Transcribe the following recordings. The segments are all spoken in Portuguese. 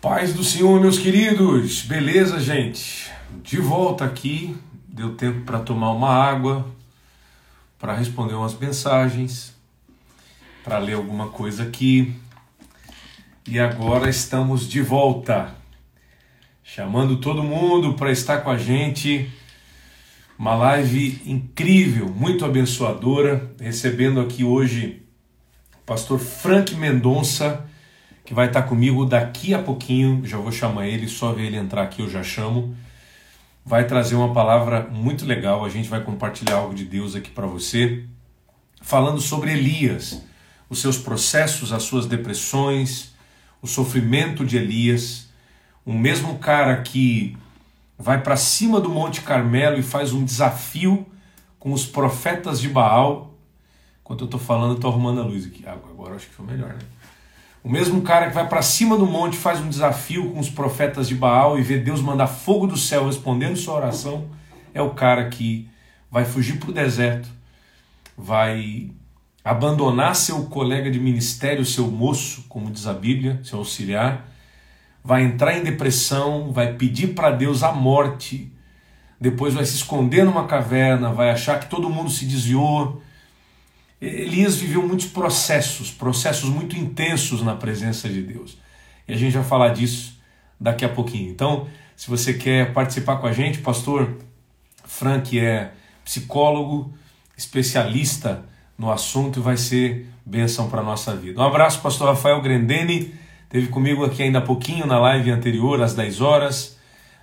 Paz do Senhor, meus queridos. Beleza, gente? De volta aqui. Deu tempo para tomar uma água, para responder umas mensagens, para ler alguma coisa aqui. E agora estamos de volta. Chamando todo mundo para estar com a gente. Uma live incrível, muito abençoadora. Recebendo aqui hoje o pastor Frank Mendonça que vai estar comigo daqui a pouquinho. Já vou chamar ele, só ver ele entrar aqui eu já chamo. Vai trazer uma palavra muito legal. A gente vai compartilhar algo de Deus aqui para você, falando sobre Elias, os seus processos, as suas depressões, o sofrimento de Elias. O mesmo cara que vai para cima do Monte Carmelo e faz um desafio com os profetas de Baal. Enquanto eu estou falando, estou arrumando a luz aqui. Agora acho que foi melhor, né? O mesmo cara que vai para cima do monte faz um desafio com os profetas de Baal e vê Deus mandar fogo do céu respondendo sua oração, é o cara que vai fugir para o deserto, vai abandonar seu colega de ministério, seu moço, como diz a Bíblia, seu auxiliar, vai entrar em depressão, vai pedir para Deus a morte, depois vai se esconder numa caverna, vai achar que todo mundo se desviou, Elias viveu muitos processos, processos muito intensos na presença de Deus. E a gente vai falar disso daqui a pouquinho. Então, se você quer participar com a gente, pastor Frank é psicólogo, especialista no assunto e vai ser bênção para a nossa vida. Um abraço, pastor Rafael Grendene, teve comigo aqui ainda há pouquinho na live anterior, às 10 horas.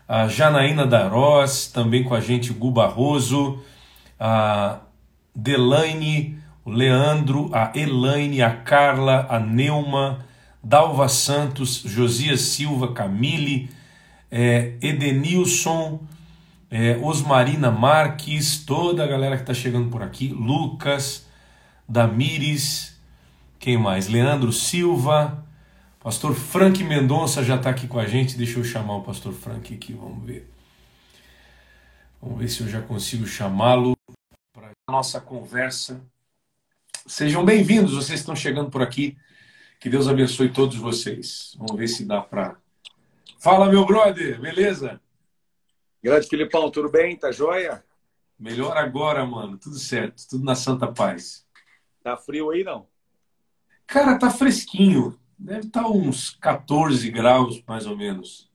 A Janaína Darós, também com a gente, Gu Barroso, a Delaine o Leandro, a Elaine, a Carla, a Neuma, Dalva Santos, Josias Silva, Camille, é, Edenilson, é, Osmarina Marques, toda a galera que está chegando por aqui, Lucas, Damires, quem mais? Leandro Silva, Pastor Frank Mendonça já está aqui com a gente, deixa eu chamar o Pastor Frank aqui, vamos ver. Vamos ver se eu já consigo chamá-lo para a nossa conversa. Sejam bem-vindos, vocês estão chegando por aqui. Que Deus abençoe todos vocês. Vamos ver se dá para. Fala, meu brother, beleza? Grande Filipão, tudo bem? Tá joia? Melhor agora, mano. Tudo certo, tudo na santa paz. Tá frio aí, não? Cara, tá fresquinho. Deve estar tá uns 14 graus, mais ou menos.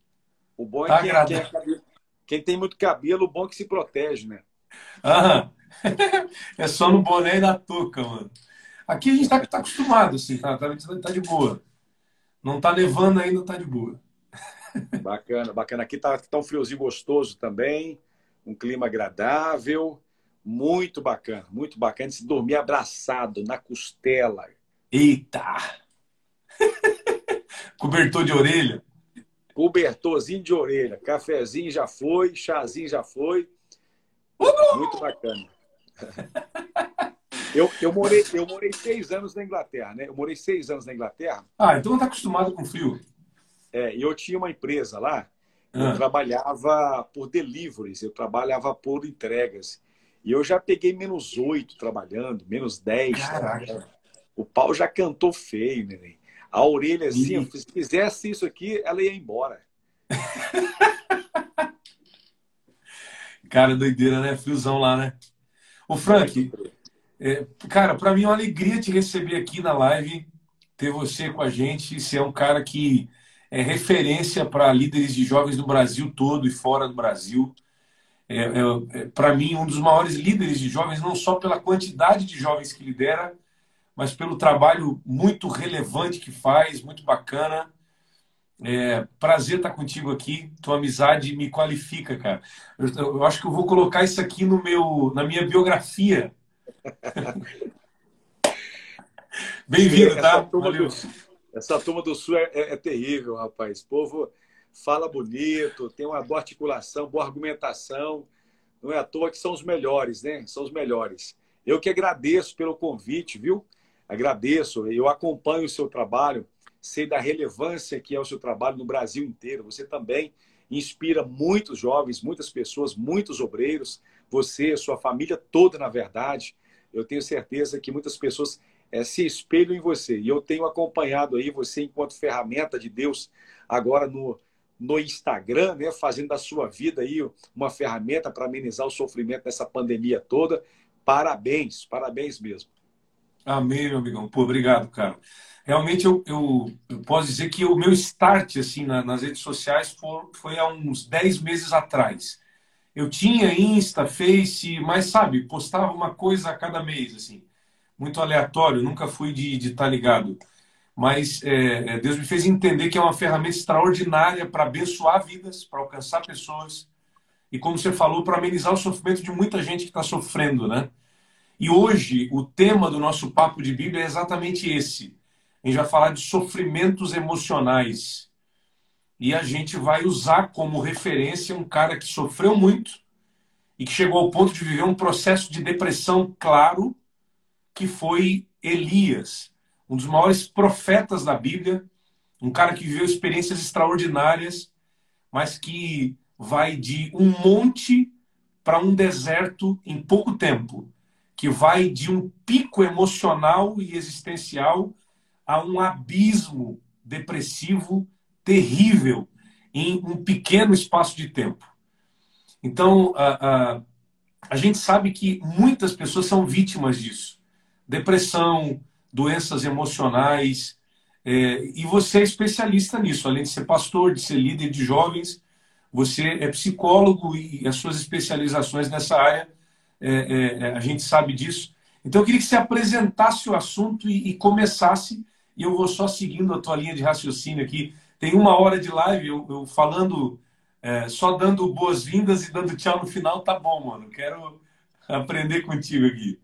O bom é tá é quem, quem, quem tem muito cabelo, o bom é que se protege, né? Aham. é só no boné e na touca, mano. Aqui a gente tá, tá acostumado, assim, tá, tá, tá de boa. Não tá nevando ainda, tá de boa. Bacana, bacana. Aqui tá, tá um friozinho gostoso também, um clima agradável, muito bacana, muito bacana. Se dormir abraçado na costela. Eita! Cobertor de orelha? Cobertorzinho de orelha. Cafezinho já foi, chazinho já foi. Muito bacana. Eu, eu, morei, eu morei seis anos na Inglaterra, né? Eu morei seis anos na Inglaterra. Ah, então tá acostumado com frio. É, eu tinha uma empresa lá, eu ah. trabalhava por deliveries, eu trabalhava por entregas. E eu já peguei menos oito trabalhando, menos dez. Trabalhando. O pau já cantou feio, neném. A orelha assim, e... se fizesse isso aqui, ela ia embora. Cara, doideira, né? Friozão lá, né? Ô, Frank, é, cara, para mim é uma alegria te receber aqui na live, ter você com a gente. Você é um cara que é referência para líderes de jovens do Brasil todo e fora do Brasil. É, é, é para mim, um dos maiores líderes de jovens, não só pela quantidade de jovens que lidera, mas pelo trabalho muito relevante que faz, muito bacana. É, prazer estar contigo aqui. Tua amizade me qualifica, cara. Eu, eu, acho que eu vou colocar isso aqui no meu, na minha biografia. Bem-vindo, tá? Turma do, essa turma do Sul é, é, é, terrível, rapaz. O povo fala bonito, tem uma boa articulação, boa argumentação. Não é à toa que são os melhores, né? São os melhores. Eu que agradeço pelo convite, viu? Agradeço. Eu acompanho o seu trabalho sei da relevância que é o seu trabalho no Brasil inteiro. Você também inspira muitos jovens, muitas pessoas, muitos obreiros, você, sua família toda, na verdade. Eu tenho certeza que muitas pessoas é, se espelham em você. E eu tenho acompanhado aí você enquanto ferramenta de Deus agora no, no Instagram, né, fazendo da sua vida aí uma ferramenta para amenizar o sofrimento dessa pandemia toda. Parabéns, parabéns mesmo. Amém, meu amigão. Pô, obrigado, cara. Realmente eu, eu, eu posso dizer que o meu start assim na, nas redes sociais foi, há uns 10 meses atrás. Eu tinha Insta, Face, mas sabe, postava uma coisa a cada mês, assim. Muito aleatório, nunca fui de estar tá ligado. Mas é, é, Deus me fez entender que é uma ferramenta extraordinária para abençoar vidas, para alcançar pessoas. E como você falou, para amenizar o sofrimento de muita gente que está sofrendo, né? E hoje, o tema do nosso papo de Bíblia é exatamente esse. A gente vai falar de sofrimentos emocionais. E a gente vai usar como referência um cara que sofreu muito e que chegou ao ponto de viver um processo de depressão claro, que foi Elias, um dos maiores profetas da Bíblia, um cara que viveu experiências extraordinárias, mas que vai de um monte para um deserto em pouco tempo que vai de um pico emocional e existencial a um abismo depressivo terrível em um pequeno espaço de tempo. Então, a, a, a gente sabe que muitas pessoas são vítimas disso. Depressão, doenças emocionais. É, e você é especialista nisso, além de ser pastor, de ser líder de jovens, você é psicólogo e as suas especializações nessa área é, é, é, a gente sabe disso. Então eu queria que você apresentasse o assunto e, e começasse, e eu vou só seguindo a tua linha de raciocínio aqui. Tem uma hora de live, eu, eu falando, é, só dando boas-vindas e dando tchau no final, tá bom, mano. Quero aprender contigo aqui.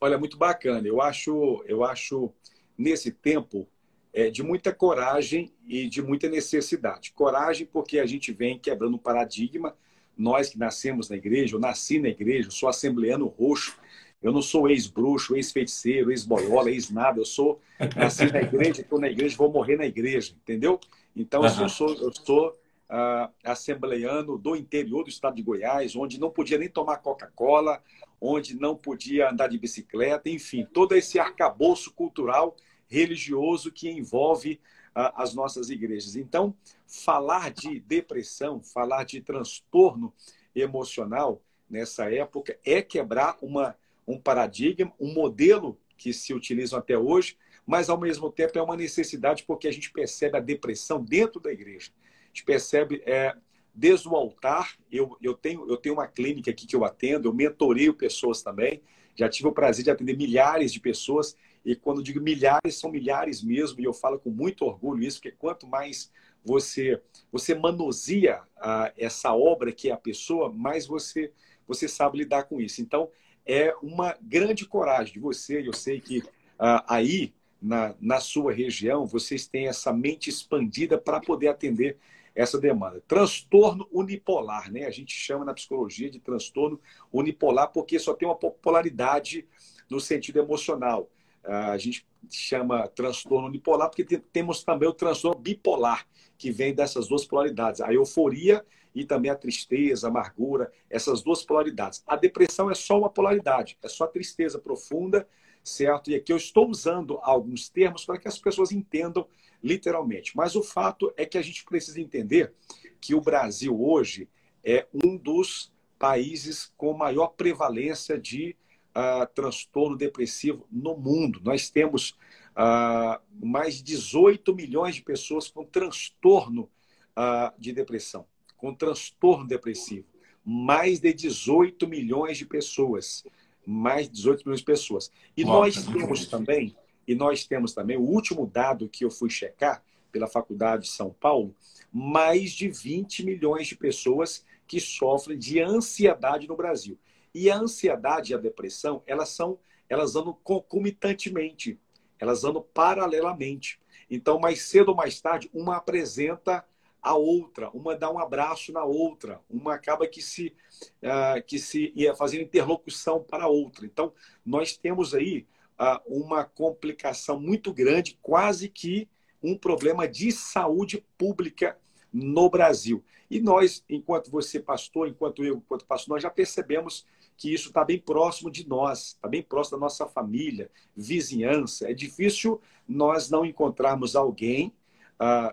Olha, muito bacana. Eu acho, eu acho nesse tempo é, de muita coragem e de muita necessidade. Coragem porque a gente vem quebrando um paradigma nós que nascemos na igreja, eu nasci na igreja, sou assembleano roxo, eu não sou ex-bruxo, ex-feiticeiro, ex-boiola, ex-nada, eu sou nasci na igreja, estou na igreja, vou morrer na igreja, entendeu? Então, uhum. eu sou, eu sou uh, assembleano do interior do estado de Goiás, onde não podia nem tomar Coca-Cola, onde não podia andar de bicicleta, enfim, todo esse arcabouço cultural religioso que envolve as nossas igrejas. Então, falar de depressão, falar de transtorno emocional nessa época é quebrar uma, um paradigma, um modelo que se utilizam até hoje, mas ao mesmo tempo é uma necessidade porque a gente percebe a depressão dentro da igreja. A gente percebe é, desde o altar. Eu, eu, tenho, eu tenho uma clínica aqui que eu atendo, eu mentoreio pessoas também. Já tive o prazer de atender milhares de pessoas e quando digo milhares, são milhares mesmo, e eu falo com muito orgulho isso, porque quanto mais você você manuseia ah, essa obra que é a pessoa, mais você você sabe lidar com isso. Então, é uma grande coragem de você, eu sei que ah, aí na, na sua região vocês têm essa mente expandida para poder atender essa demanda. Transtorno unipolar, né? A gente chama na psicologia de transtorno unipolar porque só tem uma polaridade no sentido emocional a gente chama transtorno unipolar, porque temos também o transtorno bipolar, que vem dessas duas polaridades, a euforia e também a tristeza, a amargura, essas duas polaridades. A depressão é só uma polaridade, é só tristeza profunda, certo? E aqui eu estou usando alguns termos para que as pessoas entendam literalmente. Mas o fato é que a gente precisa entender que o Brasil hoje é um dos países com maior prevalência de uh, transtorno depressivo no mundo. Nós temos uh, mais de 18 milhões de pessoas com transtorno uh, de depressão, com transtorno depressivo. Mais de 18 milhões de pessoas. Mais de 18 milhões de pessoas. E Nossa, nós temos também, e nós temos também, o último dado que eu fui checar pela Faculdade de São Paulo, mais de 20 milhões de pessoas que sofrem de ansiedade no Brasil. E a ansiedade e a depressão, elas são, elas andam concomitantemente, elas andam paralelamente. Então, mais cedo ou mais tarde, uma apresenta a outra, uma dá um abraço na outra, uma acaba que se uh, que se ia fazendo interlocução para a outra. Então, nós temos aí uh, uma complicação muito grande, quase que um problema de saúde pública no Brasil. E nós, enquanto você pastor, enquanto eu, enquanto pastor, nós já percebemos que isso está bem próximo de nós, está bem próximo da nossa família, vizinhança. É difícil nós não encontrarmos alguém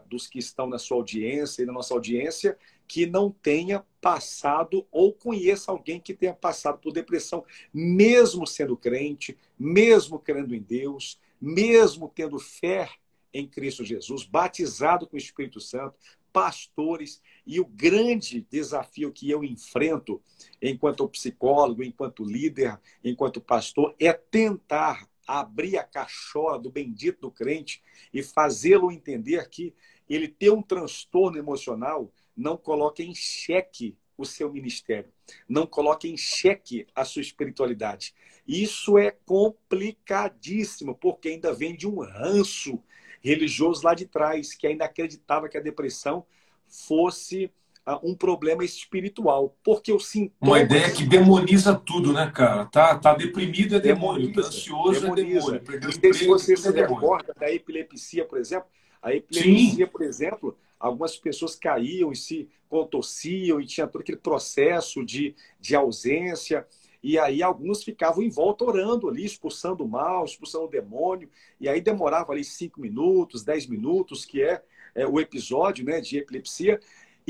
dos que estão na sua audiência e na nossa audiência que não tenha passado ou conheça alguém que tenha passado por depressão, mesmo sendo crente, mesmo crendo em Deus, mesmo tendo fé em Cristo Jesus, batizado com o Espírito Santo, pastores. E o grande desafio que eu enfrento enquanto psicólogo, enquanto líder, enquanto pastor, é tentar abrir a cachola do bendito do crente e fazê-lo entender que ele ter um transtorno emocional não coloca em xeque o seu ministério, não coloca em xeque a sua espiritualidade. Isso é complicadíssimo, porque ainda vem de um ranço religioso lá de trás, que ainda acreditava que a depressão fosse um problema espiritual, porque o sintoma... Uma ideia que demoniza tudo, né, cara? Tá, tá deprimido é demônio, demoniza, tá ansioso demoniza. é demônio. Não sei se você se é recorda da epilepsia, por exemplo. A epilepsia, Sim. por exemplo, algumas pessoas caíam e se contorciam e tinha todo aquele processo de, de ausência. E aí alguns ficavam em volta orando ali, expulsando o mal, expulsando o demônio. E aí demorava ali cinco minutos, dez minutos, que é, é o episódio né, de epilepsia.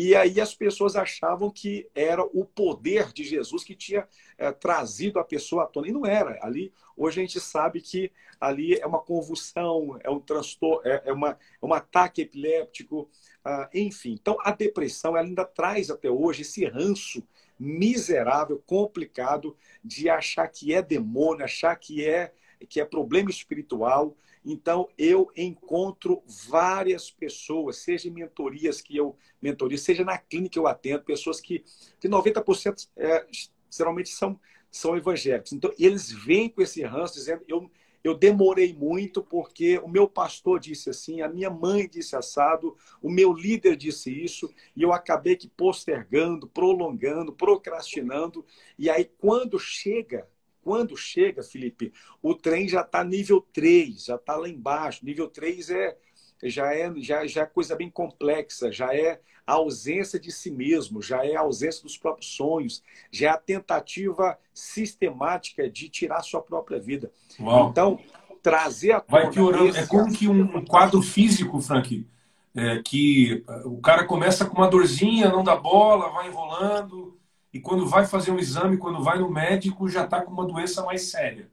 E aí as pessoas achavam que era o poder de Jesus que tinha é, trazido a pessoa à tona. E não era. Ali, hoje a gente sabe que ali é uma convulsão, é um transtorno, é, é, uma, é um ataque epiléptico, ah, enfim. Então, a depressão ainda traz até hoje esse ranço miserável, complicado, de achar que é demônio, achar que é, que é problema espiritual. Então, eu encontro várias pessoas, seja em mentorias que eu mentoria, seja na clínica que eu atendo, pessoas que, que 90% é, geralmente são, são evangélicos. Então, eles vêm com esse ranço, dizendo: eu, eu demorei muito porque o meu pastor disse assim, a minha mãe disse assado, o meu líder disse isso, e eu acabei que postergando, prolongando, procrastinando. E aí, quando chega quando chega, Felipe, o trem já está nível 3, já está lá embaixo. Nível 3 é, já, é, já, já é coisa bem complexa, já é a ausência de si mesmo, já é a ausência dos próprios sonhos, já é a tentativa sistemática de tirar sua própria vida. Uau. Então, trazer a Vai piorando. É como que um quadro físico, Frank, é, que o cara começa com uma dorzinha, não dá bola, vai enrolando e quando vai fazer um exame, quando vai no médico, já está com uma doença mais séria.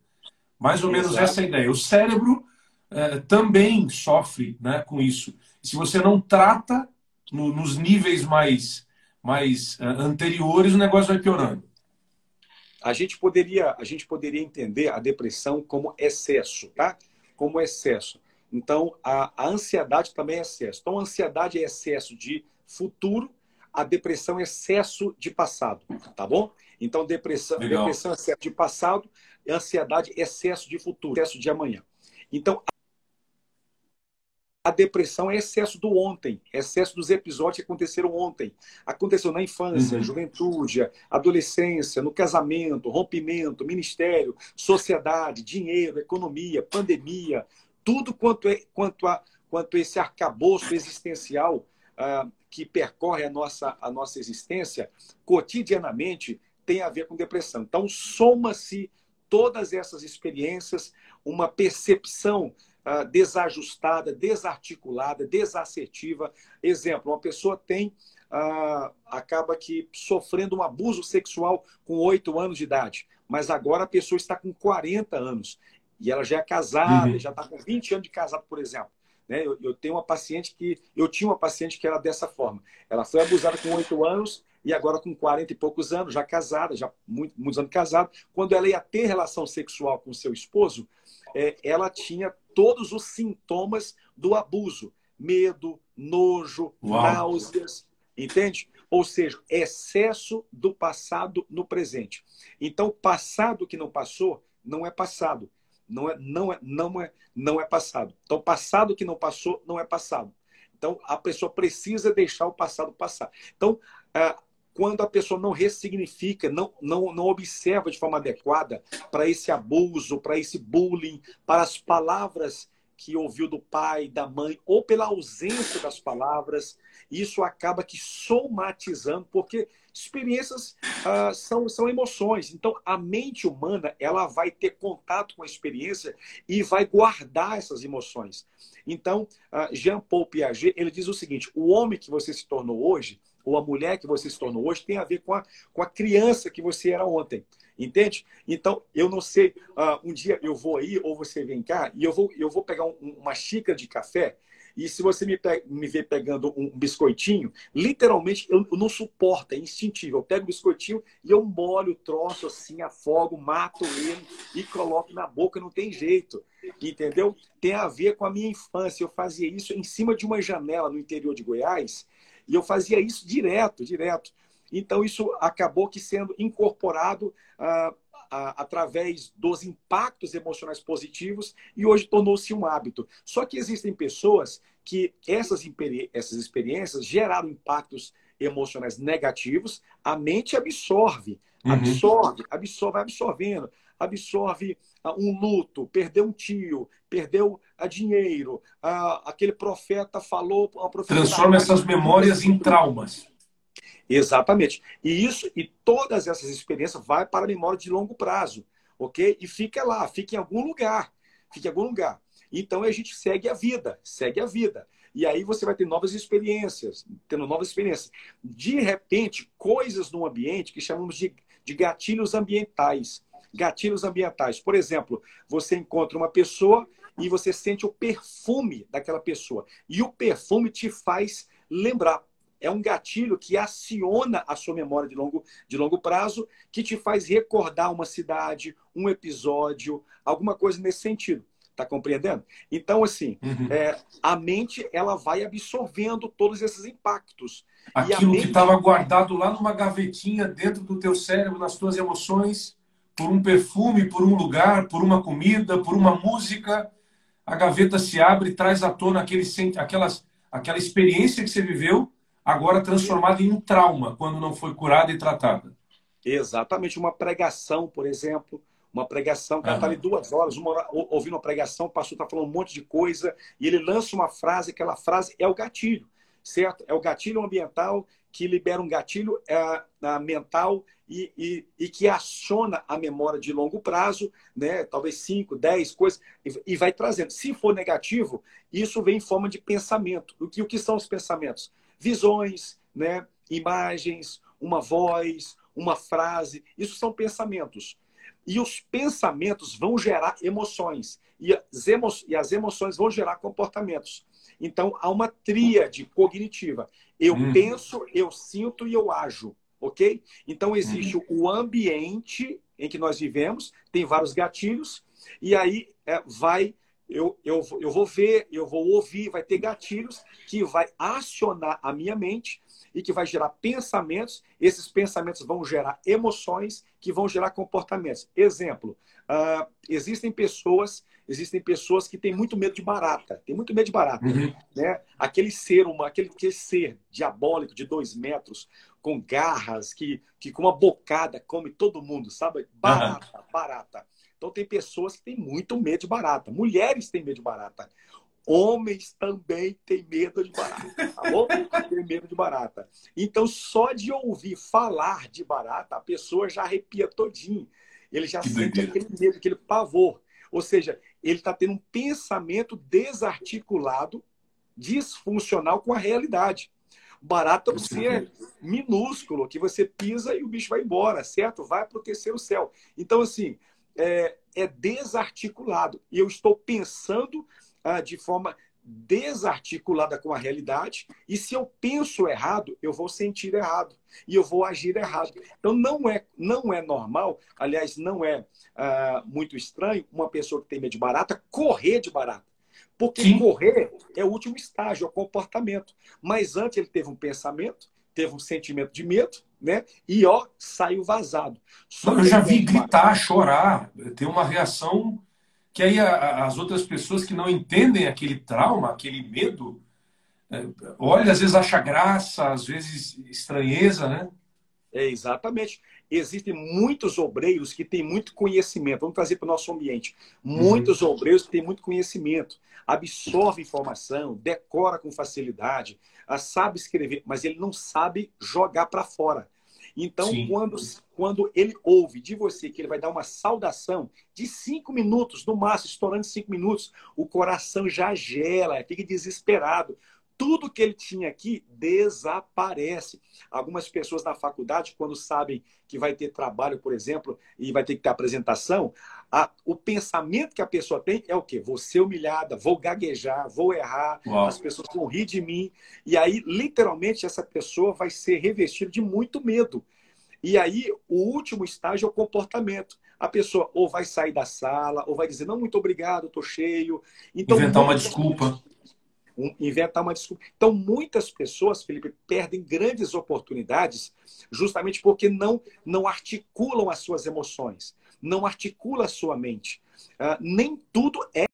Mais ou menos essa é a ideia. O cérebro é, também sofre né, com isso. Se você não trata no, nos níveis mais, mais uh, anteriores, o negócio vai piorando. A gente poderia, a gente poderia entender a depressão como excesso, tá? Como excesso. Então, a, a ansiedade também é excesso. Então, a ansiedade é excesso de futuro a depressão é excesso de passado, tá bom? Então, depressão, depressão é excesso de passado, ansiedade é excesso de futuro, excesso de amanhã. Então, a depressão é excesso do ontem, excesso dos episódios que aconteceram ontem. Aconteceu na infância, uhum. juventude, adolescência, no casamento, rompimento, ministério, sociedade, dinheiro, economia, pandemia, tudo quanto é quanto a quanto esse arcabouço existencial uh, que percorre a nossa, a nossa existência cotidianamente tem a ver com depressão. Então, soma-se todas essas experiências, uma percepção uh, desajustada, desarticulada, desassertiva. Exemplo, uma pessoa tem, uh, acaba que sofrendo um abuso sexual com oito anos de idade, mas agora a pessoa está com 40 anos e ela já é casada, uhum. já está com 20 anos de casado, por exemplo. Né? Eu, eu, tenho uma paciente que. Eu tinha uma paciente que era dessa forma. Ela foi abusada com oito anos e agora com 40 e poucos anos, já casada, já muito, muitos anos casada. Quando ela ia ter relação sexual com seu esposo, é, ela tinha todos os sintomas do abuso: medo, nojo, Uau. náuseas. Entende? Ou seja, excesso do passado no presente. Então, passado que não passou, não é passado não é, não é, não é, não é passado. Então, passado que não passou, não é passado. Então, a pessoa precisa deixar o passado passar. Então, é, quando a pessoa não ressignifica, não, não, não observa de forma adequada para esse abuso, para esse bullying, para as palavras que ouviu do pai, da mãe, ou pela ausência das palavras. Isso acaba que somatizando, porque experiências uh, são, são emoções. Então, a mente humana ela vai ter contato com a experiência e vai guardar essas emoções. Então, uh, Jean Paul Piaget ele diz o seguinte: o homem que você se tornou hoje, ou a mulher que você se tornou hoje, tem a ver com a, com a criança que você era ontem. Entende? Então, eu não sei, uh, um dia eu vou aí, ou você vem cá, e eu vou, eu vou pegar um, uma xícara de café, e se você me, me ver pegando um biscoitinho, literalmente eu, eu, não suporto, é instintivo. Eu pego o biscoitinho e eu molho o troço assim, afogo, mato ele e coloco na boca, não tem jeito. Entendeu? Tem a ver com a minha infância. Eu fazia isso em cima de uma janela no interior de Goiás, e eu fazia isso direto, direto. Então, isso acabou que sendo incorporado ah, ah, através dos impactos emocionais positivos e hoje tornou-se um hábito. Só que existem pessoas que essas, essas experiências geraram impactos emocionais negativos, a mente absorve, uhum. absorve, absorve, vai absorvendo, absorve uh, um luto, perdeu um tio, perdeu uh, dinheiro, aquele profeta falou... Transforma essas memórias em traumas. Exatamente. E isso e todas essas experiências vai para a memória de longo prazo, ok? E fica lá, fica em algum lugar, fica em algum lugar. Então a gente segue a vida, segue a vida. E aí você vai ter novas experiências, tendo novas experiências. De repente, coisas no ambiente que chamamos de, de gatilhos ambientais. Gatilhos ambientais. Por exemplo, você encontra uma pessoa e você sente o perfume daquela pessoa. E o perfume te faz lembrar é um gatilho que aciona a sua memória de longo, de longo prazo, que te faz recordar uma cidade, um episódio, alguma coisa nesse sentido. Tá compreendendo? Então, assim, uhum. é, a mente ela vai absorvendo todos esses impactos. Aquilo mente... que estava guardado lá numa gavetinha dentro do teu cérebro, nas tuas emoções, por um perfume, por um lugar, por uma comida, por uma música, a gaveta se abre e traz à tona aquele, aquelas, aquela experiência que você viveu agora transformada em um trauma quando não foi curada e tratada. Exatamente. Uma pregação, por exemplo. Uma pregação, o cara está ali duas horas, uma hora, ouvindo uma pregação, o pastor está falando um monte de coisa, e ele lança uma frase, aquela frase é o gatilho, certo? É o gatilho ambiental que libera um gatilho é, mental e, e, e, que aciona a memória de longo prazo, né? talvez 5, 10 coisas, e, e, vai trazendo. Se for negativo, isso vem em forma de pensamento. O que, o que são os pensamentos? Visões, né? imagens, uma voz, uma frase. Isso são pensamentos. E os pensamentos vão gerar emoções. E as, emo as emoções vão gerar comportamentos. Então, há uma tríade cognitiva. Eu hum. penso, eu sinto e eu ajo. Ok? Então, existe hum. o ambiente em que nós vivemos, tem vários gatilhos, e aí é, vai eu, eu, eu vou ver, eu vou ouvir, vai ter gatilhos que vai acionar a minha mente e que vai gerar pensamentos. Esses pensamentos vão gerar emoções que vão gerar comportamentos. Exemplo, uh, existem pessoas, existem pessoas que têm muito medo de barata, tem muito medo de barata, uhum. né? Aquele ser, uma, aquele, aquele ser diabólico de dois metros, com garras, que, que com uma bocada come todo mundo, sabe? Barata, uhum. barata. Então, tem pessoas que têm muito medo de barata. Mulheres têm medo de barata. Homens também têm medo de barata, tá bom? Tem medo de barata. Então, só de ouvir falar de barata, a pessoa já arrepia todinho. Ele já que sente aquele medo, aquele pavor. Ou seja, ele está tendo um pensamento desarticulado, disfuncional com a realidade. Barata é um ser minúsculo, que você pisa e o bicho vai embora, certo? Vai para o terceiro céu. Então, assim, é, é desarticulado. E eu estou pensando ah, de forma desarticulada com a realidade, e se eu penso errado, eu vou sentir errado e eu vou agir errado. Então não é não é normal, aliás, não é ah, muito estranho uma pessoa que tem medo de barata correr de barata. Porque Sim. correr é o último estágio, é o comportamento. Mas antes ele teve um pensamento, teve um sentimento de medo, né? E ó, saiu vazado. Só eu já vi gritar, chorar, ter uma reação que aí as outras pessoas que não entendem aquele trauma, aquele medo, é, olha, às vezes acha graça, às vezes estranheza, né? É, exatamente. Existem muitos obreiros que têm muito conhecimento. Vamos trazer para o nosso ambiente. Muitos uhum. obreiros que têm muito conhecimento, absorve informação, decora com facilidade, sabe escrever, mas ele não sabe jogar para fora. Então, quando, quando ele ouve de você que ele vai dar uma saudação de cinco minutos, no máximo, estourando cinco minutos, o coração já gela, fica desesperado. Tudo que ele tinha aqui desaparece. Algumas pessoas na faculdade, quando sabem que vai ter trabalho, por exemplo, e vai ter que ter apresentação, a, o pensamento que a pessoa tem é o quê? Vou ser humilhada, vou gaguejar, vou errar, Uau. as pessoas vão rir de mim. E aí, literalmente, essa pessoa vai ser revestida de muito medo. E aí, o último estágio é o comportamento. A pessoa ou vai sair da sala, ou vai dizer, não, muito obrigado, estou cheio. Então, Inventar uma desculpa inventar uma desculpa. Então, muitas pessoas, Felipe, perdem grandes oportunidades justamente porque não, não articulam as suas emoções, não articula a sua mente. Uh, nem tudo é.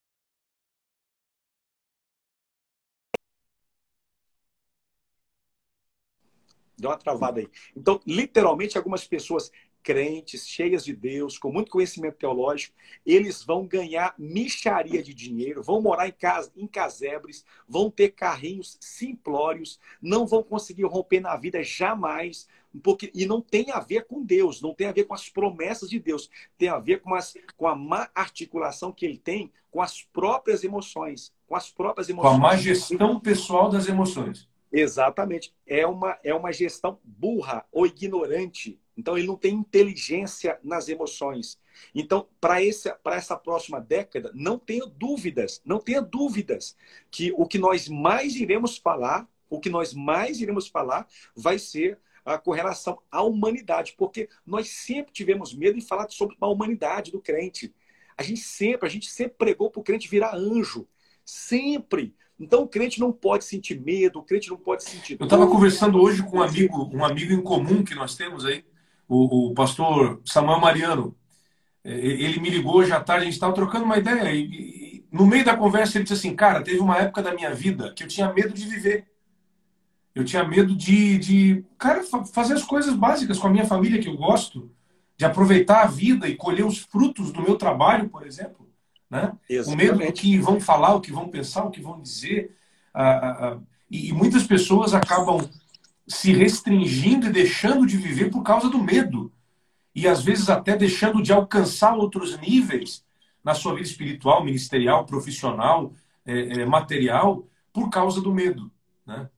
Deu uma travada aí. Então, literalmente, algumas pessoas crentes, cheias de Deus, com muito conhecimento teológico, eles vão ganhar micharia de dinheiro, vão morar em, casa, em casebres, vão ter carrinhos simplórios, não vão conseguir romper na vida jamais, porque, e não tem a ver com Deus, não tem a ver com as promessas de Deus, tem a ver com, as, com a má articulação que ele tem com as próprias emoções, com as próprias emoções. Com a má gestão pessoal das emoções. Exatamente. É uma, é uma gestão burra ou ignorante então, ele não tem inteligência nas emoções. Então, para essa próxima década, não tenha dúvidas, não tenha dúvidas que o que nós mais iremos falar, o que nós mais iremos falar vai ser a correlação à humanidade, porque nós sempre tivemos medo de falar sobre a humanidade do crente. A gente sempre, a gente sempre pregou para o crente virar anjo. Sempre. Então o crente não pode sentir medo, o crente não pode sentir. Eu estava conversando hoje com um amigo, um amigo em comum que nós temos aí, o, o pastor Samuel Mariano. É, ele me ligou hoje à tarde, a gente estava trocando uma ideia. E, e, no meio da conversa, ele disse assim: Cara, teve uma época da minha vida que eu tinha medo de viver. Eu tinha medo de, de cara, fazer as coisas básicas com a minha família que eu gosto, de aproveitar a vida e colher os frutos do meu trabalho, por exemplo. Né? O medo do que vão falar, o que vão pensar, o que vão dizer. Ah, ah, e, e muitas pessoas acabam se restringindo e deixando de viver por causa do medo. E às vezes até deixando de alcançar outros níveis na sua vida espiritual, ministerial, profissional, é, é, material, por causa do medo. Né?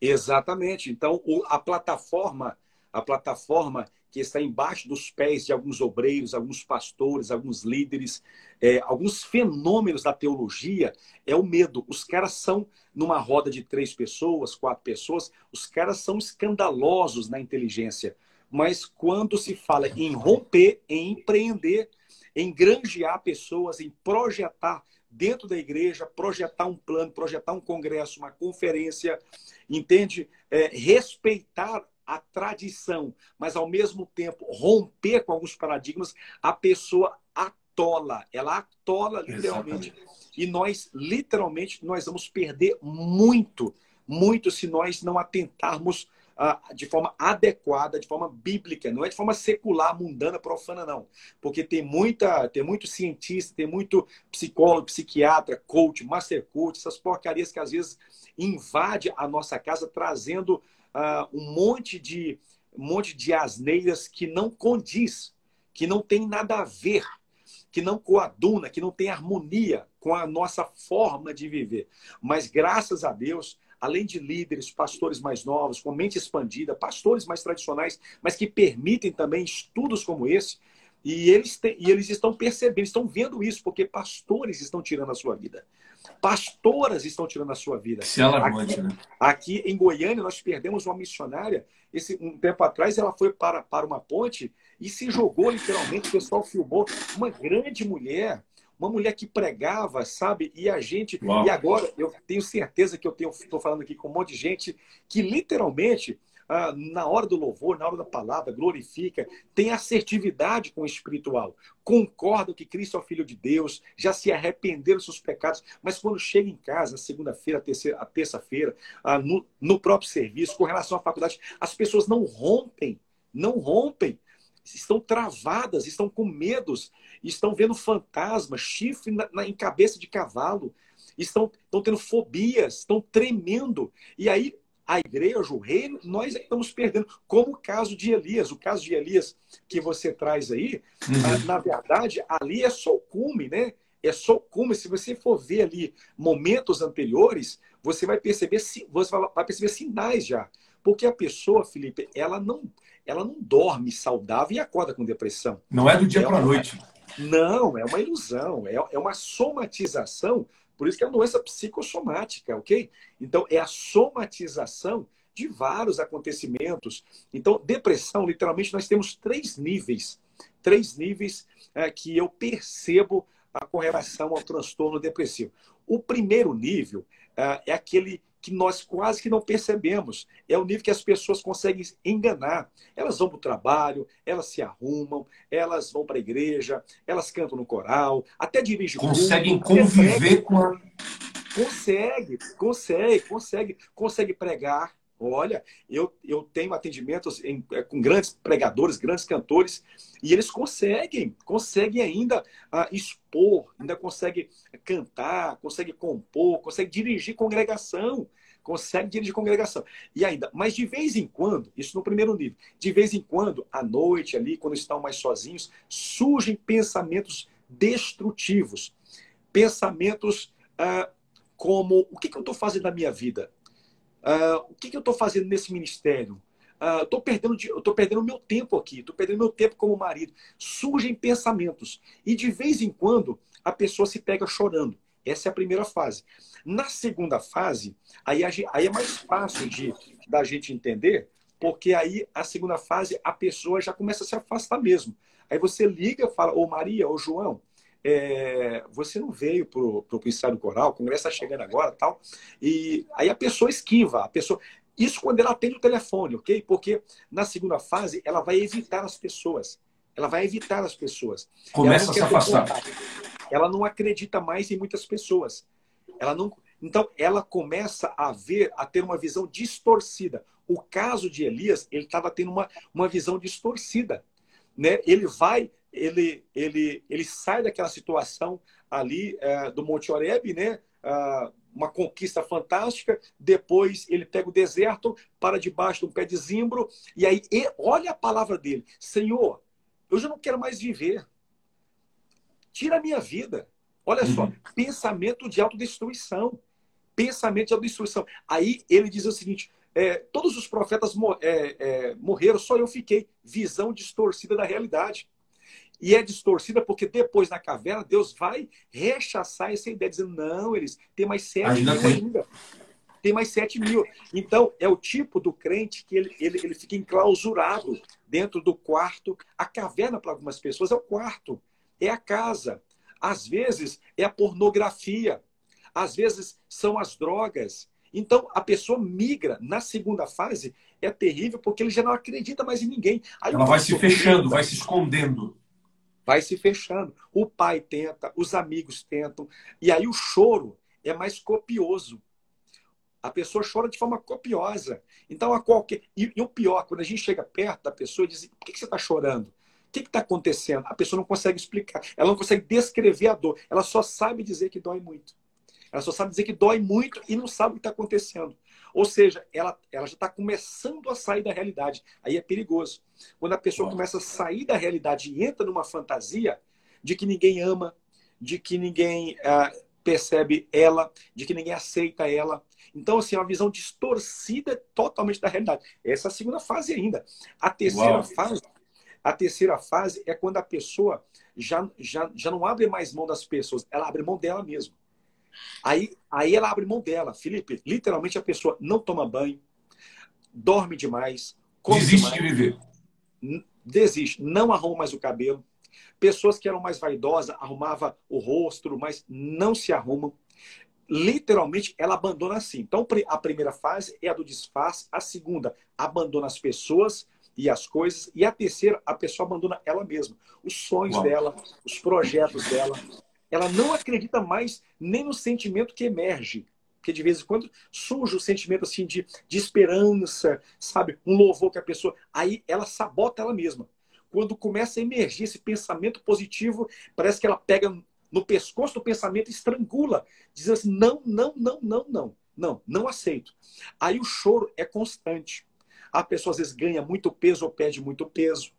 Exatamente. Então, a plataforma, a plataforma que está embaixo dos pés de alguns obreiros, alguns pastores, alguns líderes, é, alguns fenômenos da teologia, é o medo. Os caras são, numa roda de três pessoas, quatro pessoas, os caras são escandalosos na inteligência. Mas quando se fala em romper, em empreender, em granjear pessoas, em projetar dentro da igreja, projetar um plano, projetar um congresso, uma conferência, entende? É, respeitar a tradição, mas ao mesmo tempo romper com alguns paradigmas, a pessoa atola, ela atola literalmente. Exatamente. E nós, literalmente, nós vamos perder muito, muito se nós não atentarmos uh, de forma adequada, de forma bíblica, não é de forma secular, mundana, profana, não. Porque tem muita, tem muito cientista, tem muito psicólogo, psiquiatra, coach, master coach, essas porcarias que às vezes invade a nossa casa trazendo uh, um monte de um monte de asneiras que não condiz, que não tem nada a ver, que não coaduna, que não tem harmonia com a nossa forma de viver. Mas graças a Deus, além de líderes, pastores mais novos, com mente expandida, pastores mais tradicionais, mas que permitem também estudos como esse, e eles, e eles estão percebendo, estão vendo isso, porque pastores estão tirando a sua vida. Pastoras estão tirando a sua vida. Se alarmante, aqui, né? aqui em Goiânia, nós perdemos uma missionária. Esse, um tempo atrás, ela foi para, para uma ponte e se jogou literalmente. O pessoal filmou. Uma grande mulher, uma mulher que pregava, sabe? E a gente. Uau. E agora, eu tenho certeza que eu estou falando aqui com um monte de gente que literalmente ah, na hora do louvor, na hora da palavra, glorifica, tem assertividade com o espiritual, concorda que Cristo é o Filho de Deus, já se arrependeram dos seus pecados, mas quando chega em casa, segunda-feira, terça-feira, ah, no, no próprio serviço, com relação à faculdade, as pessoas não rompem, não rompem, estão travadas, estão com medos, estão vendo fantasmas, chifre na, na, em cabeça de cavalo, estão, estão tendo fobias, estão tremendo. E aí a igreja, o reino, nós estamos perdendo. Como o caso de Elias. O caso de Elias que você traz aí, uhum. na verdade, ali é só o cume, né? É só o cume. Se você for ver ali momentos anteriores, você vai perceber, você vai perceber sinais já. Porque a pessoa, Felipe, ela não, ela não dorme saudável e acorda com depressão. Não é do dia para a noite. Não, é uma ilusão, é, é uma somatização por isso que é uma doença psicossomática, ok? Então, é a somatização de vários acontecimentos. Então, depressão, literalmente, nós temos três níveis. Três níveis é, que eu percebo a, com relação ao transtorno depressivo. O primeiro nível é, é aquele que nós quase que não percebemos. É o nível que as pessoas conseguem enganar. Elas vão para o trabalho, elas se arrumam, elas vão para a igreja, elas cantam no coral, até dirigem. Conseguem conviver com a. Consegue, consegue, consegue, consegue pregar. Olha, eu, eu tenho atendimentos em, é, com grandes pregadores, grandes cantores, e eles conseguem, conseguem ainda uh, expor, ainda conseguem cantar, conseguem compor, conseguem dirigir congregação, consegue dirigir congregação. E ainda, mas de vez em quando, isso no primeiro nível, de vez em quando, à noite ali, quando estão mais sozinhos, surgem pensamentos destrutivos. Pensamentos uh, como: o que, que eu estou fazendo na minha vida? Uh, o que, que eu estou fazendo nesse ministério? Uh, tô perdendo, eu estou perdendo meu tempo aqui, estou perdendo meu tempo como marido. Surgem pensamentos. E de vez em quando a pessoa se pega chorando. Essa é a primeira fase. Na segunda fase, aí, aí é mais fácil de da gente entender, porque aí a segunda fase a pessoa já começa a se afastar mesmo. Aí você liga fala, ô Maria, ô João, é, você não veio para o ensaio coral, o congresso está chegando agora tal. E aí a pessoa esquiva, a pessoa. Isso quando ela atende o telefone, ok? Porque na segunda fase ela vai evitar as pessoas. Ela vai evitar as pessoas. Começa a se afastar. Ela não acredita mais em muitas pessoas. Ela não. Então ela começa a ver, a ter uma visão distorcida. O caso de Elias, ele estava tendo uma, uma visão distorcida. Né? Ele vai ele, ele, ele sai daquela situação ali é, do Monte Oreb, né? Ah, uma conquista fantástica. Depois ele pega o deserto, para debaixo de um pé de zimbro, e aí e, olha a palavra dele: Senhor, eu já não quero mais viver. Tira a minha vida. Olha só, uhum. pensamento de autodestruição. Pensamento de autodestruição. Aí ele diz o seguinte: é, todos os profetas é, é, morreram, só eu fiquei. Visão distorcida da realidade. E é distorcida porque depois na caverna Deus vai rechaçar essa ideia, dizendo: não, eles têm mais sete ainda mil tem. ainda. Tem mais sete mil. Então, é o tipo do crente que ele, ele, ele fica enclausurado dentro do quarto. A caverna, para algumas pessoas, é o quarto, é a casa. Às vezes, é a pornografia. Às vezes, são as drogas. Então, a pessoa migra na segunda fase, é terrível porque ele já não acredita mais em ninguém. Aí Ela vai se fechando, vai se escondendo vai se fechando. O pai tenta, os amigos tentam, e aí o choro é mais copioso. A pessoa chora de forma copiosa. Então, a qualquer. E, e o pior, quando a gente chega perto da pessoa e diz: por que, que você está chorando? O que está acontecendo? A pessoa não consegue explicar. Ela não consegue descrever a dor. Ela só sabe dizer que dói muito. Ela só sabe dizer que dói muito e não sabe o que está acontecendo. Ou seja, ela, ela já está começando a sair da realidade. Aí é perigoso. Quando a pessoa começa a sair da realidade e entra numa fantasia de que ninguém ama, de que ninguém ah, percebe ela, de que ninguém aceita ela. Então, assim, é uma visão distorcida totalmente da realidade. Essa é a segunda fase ainda. A terceira Uau. fase, a terceira fase é quando a pessoa já, já, já não abre mais mão das pessoas, ela abre mão dela mesma. Aí, aí ela abre mão dela. Felipe, literalmente a pessoa não toma banho, dorme demais, desiste demais, de viver. Desiste, não arruma mais o cabelo. Pessoas que eram mais vaidosas arrumava o rosto, mas não se arrumam. literalmente ela abandona assim. Então, a primeira fase é a do disfarce, a segunda, abandona as pessoas e as coisas, e a terceira, a pessoa abandona ela mesma, os sonhos Uau. dela, os projetos dela. Ela não acredita mais nem no sentimento que emerge. Porque de vez em quando surge o sentimento assim de, de esperança, sabe? Um louvor que a pessoa. Aí ela sabota ela mesma. Quando começa a emergir esse pensamento positivo, parece que ela pega no pescoço do pensamento e estrangula. Diz assim: não, não, não, não, não. Não, não aceito. Aí o choro é constante. A pessoa às vezes ganha muito peso ou perde muito peso.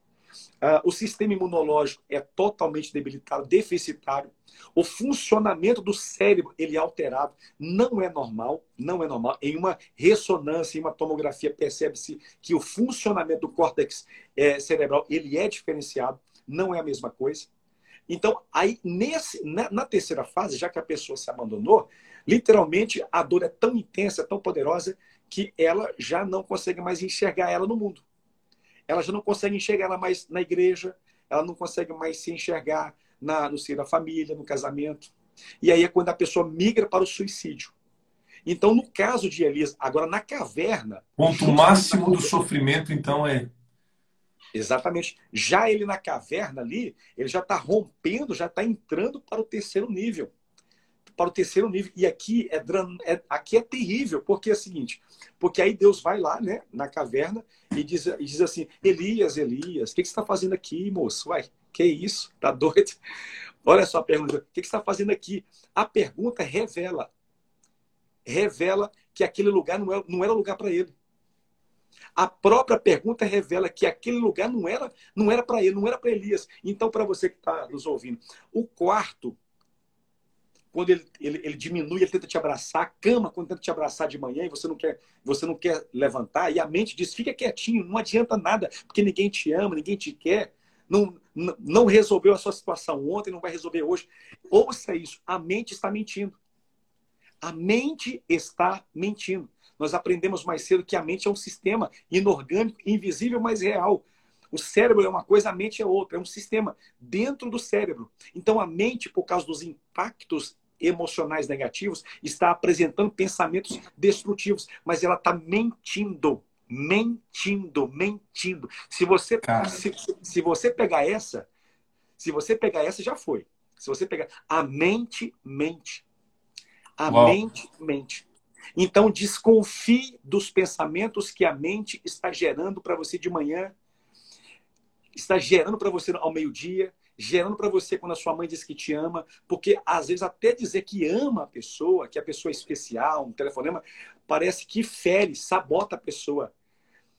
Uh, o sistema imunológico é totalmente debilitado, deficitário. O funcionamento do cérebro ele é alterado, não é normal, não é normal. Em uma ressonância, em uma tomografia percebe-se que o funcionamento do córtex é, cerebral ele é diferenciado, não é a mesma coisa. Então, aí nesse, na, na terceira fase, já que a pessoa se abandonou, literalmente a dor é tão intensa, tão poderosa que ela já não consegue mais enxergar ela no mundo ela já não consegue enxergar ela mais na igreja, ela não consegue mais se enxergar na, no seio da família, no casamento. E aí é quando a pessoa migra para o suicídio. Então, no caso de Elias, agora na caverna. Ponto máximo do sofrimento, então, é. Exatamente. Já ele na caverna ali, ele já está rompendo, já está entrando para o terceiro nível para o terceiro nível. E aqui é, é, aqui é terrível, porque é o seguinte, porque aí Deus vai lá, né, na caverna e diz, e diz assim, Elias, Elias, o que, que você está fazendo aqui, moço? Uai, que isso? Tá doido? Olha só a pergunta, o que, que você está fazendo aqui? A pergunta revela, revela que aquele lugar não, é, não era lugar para ele. A própria pergunta revela que aquele lugar não era não era para ele, não era para Elias. Então, para você que está nos ouvindo, o quarto quando ele, ele, ele, diminui, ele tenta te abraçar, a cama, quando tenta te abraçar de manhã e você não quer, você não quer levantar, e a mente diz, fica quietinho, não adianta nada, porque ninguém te ama, ninguém te quer, não, não resolveu a sua situação ontem, não vai resolver hoje. Ouça isso, a mente está mentindo. A mente está mentindo. Nós aprendemos mais cedo que a mente é um sistema inorgânico, invisível, mas real. O cérebro é uma coisa, a mente é outra, é um sistema dentro do cérebro. Então a mente, por causa dos impactos emocionais negativos, está apresentando pensamentos destrutivos, mas ela está mentindo. Mentindo, mentindo. Se você, se, se você pegar essa, se você pegar essa, já foi. Se você pegar. A mente mente. A Uau. mente mente. Então, desconfie dos pensamentos que a mente está gerando para você de manhã, está gerando para você ao meio-dia, gerando para você quando a sua mãe diz que te ama, porque às vezes até dizer que ama a pessoa, que a pessoa é especial, um telefonema, parece que fere, sabota a pessoa,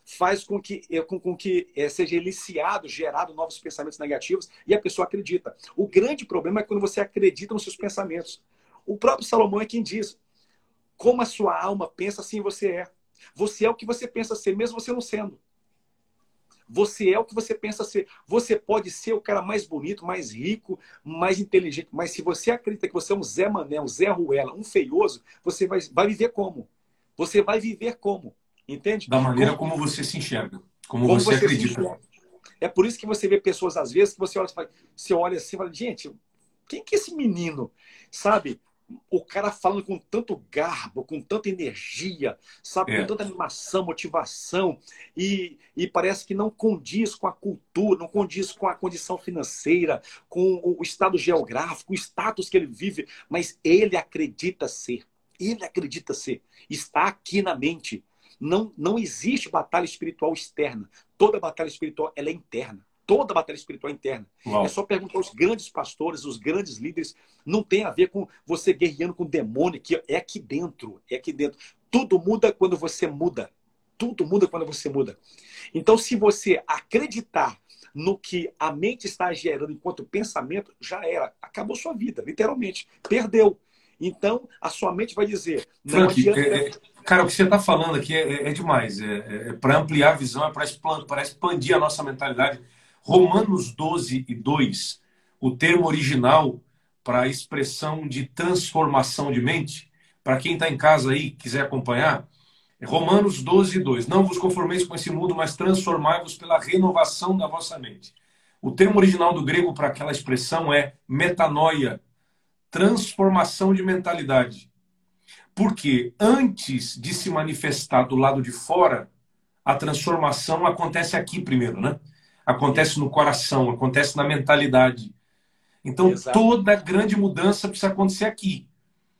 faz com que, eh, com, com que é, seja eliciado, gerado novos pensamentos negativos e a pessoa acredita. O grande problema é quando você acredita nos seus pensamentos. O próprio Salomão é quem diz: como a sua alma pensa, assim você é. Você é o que você pensa ser, mesmo você não sendo. Você é o que você pensa ser. Você pode ser o cara mais bonito, mais rico, mais inteligente, mas se você acredita que você é um Zé Mané, um Zé Ruela, um feioso, você vai, vai viver como? Você vai viver como? Entende? Da maneira como, como você se enxerga, como, como você, você, acredita. É por isso que você vê pessoas, às vezes, que você olha, você olha assim e fala, gente, quem que é esse menino? Sabe? O cara falando com tanto garbo, com tanta energia, sabe, é. com tanta animação, motivação, e, e parece que não condiz com a cultura, não condiz com a condição financeira, com o estado geográfico, o status que ele vive, mas ele acredita ser. Ele acredita ser. Está aqui na mente. Não, não existe batalha espiritual externa. Toda batalha espiritual ela é interna toda a batalha espiritual interna. Uau. É só perguntar aos grandes pastores, os grandes líderes. Não tem a ver com você guerreando com o demônio, que é aqui dentro. É aqui dentro. Tudo muda quando você muda. Tudo muda quando você muda. Então, se você acreditar no que a mente está gerando enquanto pensamento, já era. Acabou sua vida, literalmente. Perdeu. Então, a sua mente vai dizer. Não Frank, adianta... é, é, cara, o que você está falando aqui é, é, é demais. É, é para ampliar a visão, é para expandir a nossa mentalidade Romanos 12 e 2, o termo original para a expressão de transformação de mente, para quem está em casa aí, quiser acompanhar, é Romanos 12 e 2. Não vos conformeis com esse mundo, mas transformai-vos pela renovação da vossa mente. O termo original do grego para aquela expressão é metanoia, transformação de mentalidade. Porque antes de se manifestar do lado de fora, a transformação acontece aqui primeiro, né? Acontece no coração, acontece na mentalidade. Então, Exato. toda grande mudança precisa acontecer aqui.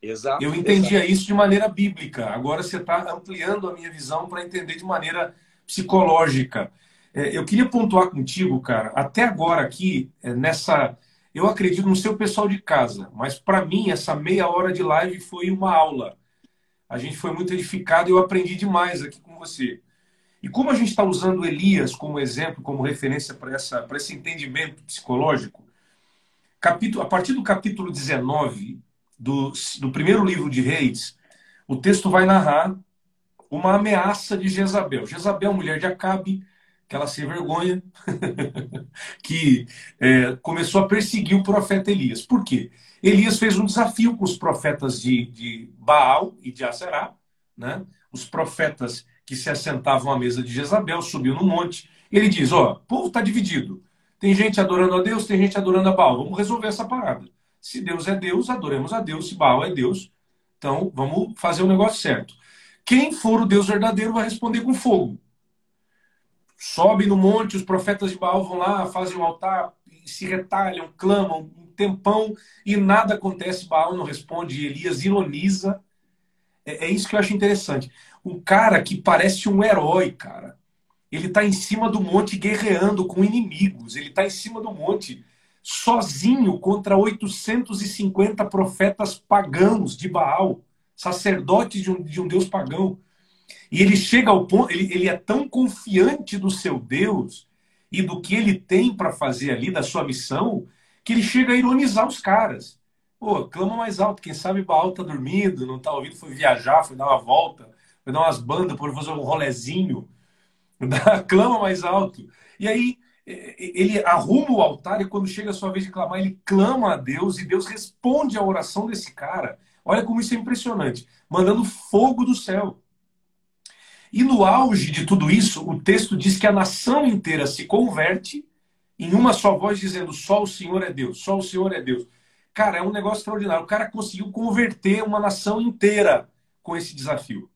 Exato. Eu entendia Exato. isso de maneira bíblica. Agora você está ampliando a minha visão para entender de maneira psicológica. É, eu queria pontuar contigo, cara, até agora aqui, é, nessa. Eu acredito no seu pessoal de casa, mas para mim, essa meia hora de live foi uma aula. A gente foi muito edificado e eu aprendi demais aqui com você. E como a gente está usando Elias como exemplo, como referência para esse entendimento psicológico, capítulo, a partir do capítulo 19 do, do primeiro livro de Reis, o texto vai narrar uma ameaça de Jezabel. Jezabel, mulher de Acabe, aquela sem vergonha, que é, começou a perseguir o profeta Elias. Por quê? Elias fez um desafio com os profetas de, de Baal e de Aserá, né? os profetas que se assentavam à mesa de Jezabel, subiu no monte. Ele diz: Ó, o povo está dividido. Tem gente adorando a Deus, tem gente adorando a Baal. Vamos resolver essa parada. Se Deus é Deus, adoremos a Deus. Se Baal é Deus, então vamos fazer o negócio certo. Quem for o Deus verdadeiro vai responder com fogo. Sobe no monte, os profetas de Baal vão lá, fazem um altar, se retalham, clamam um tempão e nada acontece. Baal não responde. Elias ironiza. É, é isso que eu acho interessante. Um cara que parece um herói, cara. Ele está em cima do monte guerreando com inimigos. Ele está em cima do monte sozinho contra 850 profetas pagãos de Baal, sacerdotes de um, de um Deus pagão. E ele chega ao ponto, ele, ele é tão confiante do seu Deus e do que ele tem para fazer ali, da sua missão, que ele chega a ironizar os caras. Pô, clama mais alto, quem sabe Baal tá dormindo, não tá ouvindo, foi viajar, foi dar uma volta vai dar umas bandas, por fazer um rolezinho, clama mais alto. E aí ele arruma o altar e quando chega a sua vez de clamar, ele clama a Deus e Deus responde à oração desse cara. Olha como isso é impressionante, mandando fogo do céu. E no auge de tudo isso, o texto diz que a nação inteira se converte em uma só voz, dizendo: só o Senhor é Deus, só o Senhor é Deus. Cara, é um negócio extraordinário. O cara conseguiu converter uma nação inteira com esse desafio.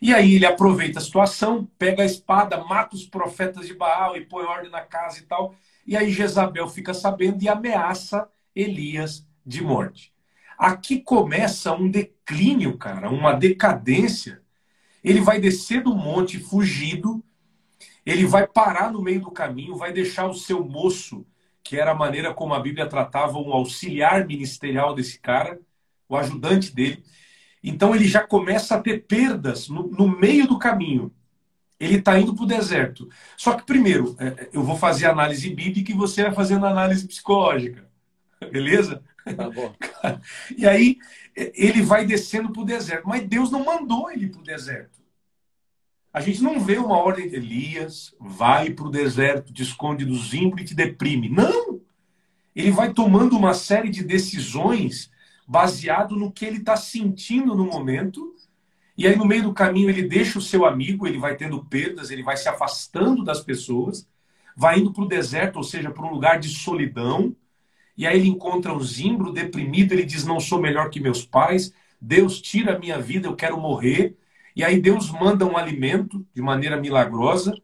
E aí ele aproveita a situação, pega a espada, mata os profetas de Baal e põe ordem na casa e tal. E aí Jezabel fica sabendo e ameaça Elias de morte. Aqui começa um declínio, cara, uma decadência. Ele vai descer do monte fugido, ele vai parar no meio do caminho, vai deixar o seu moço, que era a maneira como a Bíblia tratava um auxiliar ministerial desse cara, o ajudante dele, então ele já começa a ter perdas no, no meio do caminho. Ele está indo para o deserto. Só que, primeiro, é, é, eu vou fazer análise bíblica e você vai fazendo análise psicológica. Beleza? Tá bom. E aí é, ele vai descendo para o deserto. Mas Deus não mandou ele para o deserto. A gente não vê uma ordem de Elias, vai para o deserto, te esconde dos ímpios e te deprime. Não! Ele vai tomando uma série de decisões baseado no que ele está sentindo no momento. E aí, no meio do caminho, ele deixa o seu amigo, ele vai tendo perdas, ele vai se afastando das pessoas, vai indo para o deserto, ou seja, para um lugar de solidão. E aí ele encontra um zimbro deprimido, ele diz: Não sou melhor que meus pais, Deus tira a minha vida, eu quero morrer. E aí Deus manda um alimento de maneira milagrosa,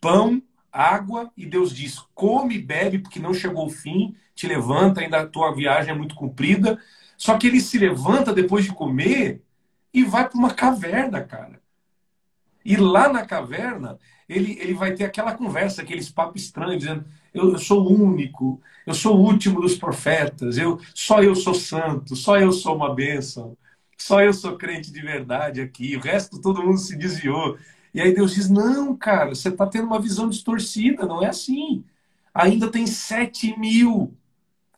pão, água, e Deus diz: come bebe, porque não chegou o fim, te levanta, ainda a tua viagem é muito comprida. Só que ele se levanta depois de comer e vai para uma caverna, cara. E lá na caverna, ele, ele vai ter aquela conversa, aqueles papos estranhos, dizendo: eu, eu sou único, eu sou o último dos profetas, eu só eu sou santo, só eu sou uma bênção, só eu sou crente de verdade aqui, o resto todo mundo se desviou. E aí Deus diz: não, cara, você está tendo uma visão distorcida, não é assim. Ainda tem sete mil.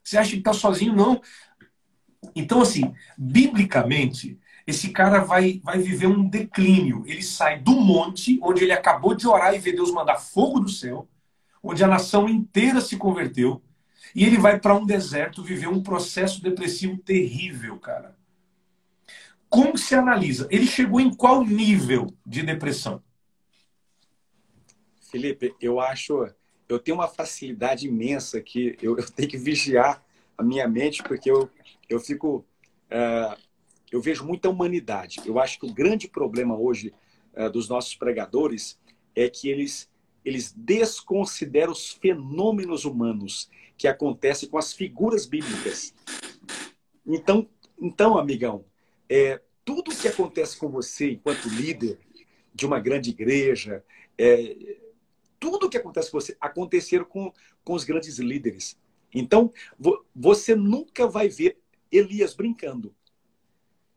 Você acha que está sozinho? Não. Então, assim, biblicamente, esse cara vai, vai viver um declínio. Ele sai do monte, onde ele acabou de orar e ver Deus mandar fogo do céu, onde a nação inteira se converteu, e ele vai para um deserto viver um processo depressivo terrível, cara. Como se analisa? Ele chegou em qual nível de depressão? Felipe, eu acho. Eu tenho uma facilidade imensa que eu, eu tenho que vigiar a minha mente, porque eu, eu fico. É, eu vejo muita humanidade. Eu acho que o grande problema hoje uh, dos nossos pregadores é que eles, eles desconsideram os fenômenos humanos que acontecem com as figuras bíblicas. Então, então amigão, é, tudo que acontece com você enquanto líder de uma grande igreja, é, tudo que acontece com você aconteceram com, com os grandes líderes. Então, vo, você nunca vai ver Elias brincando,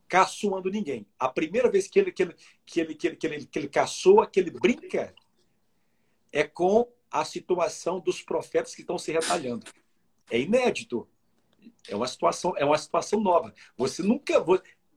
caçoando ninguém. A primeira vez que ele, que ele, que ele, que ele, que ele, que ele caçoa, que ele brinca, é com a situação dos profetas que estão se retalhando. É inédito. É uma situação, é uma situação nova. Você nunca.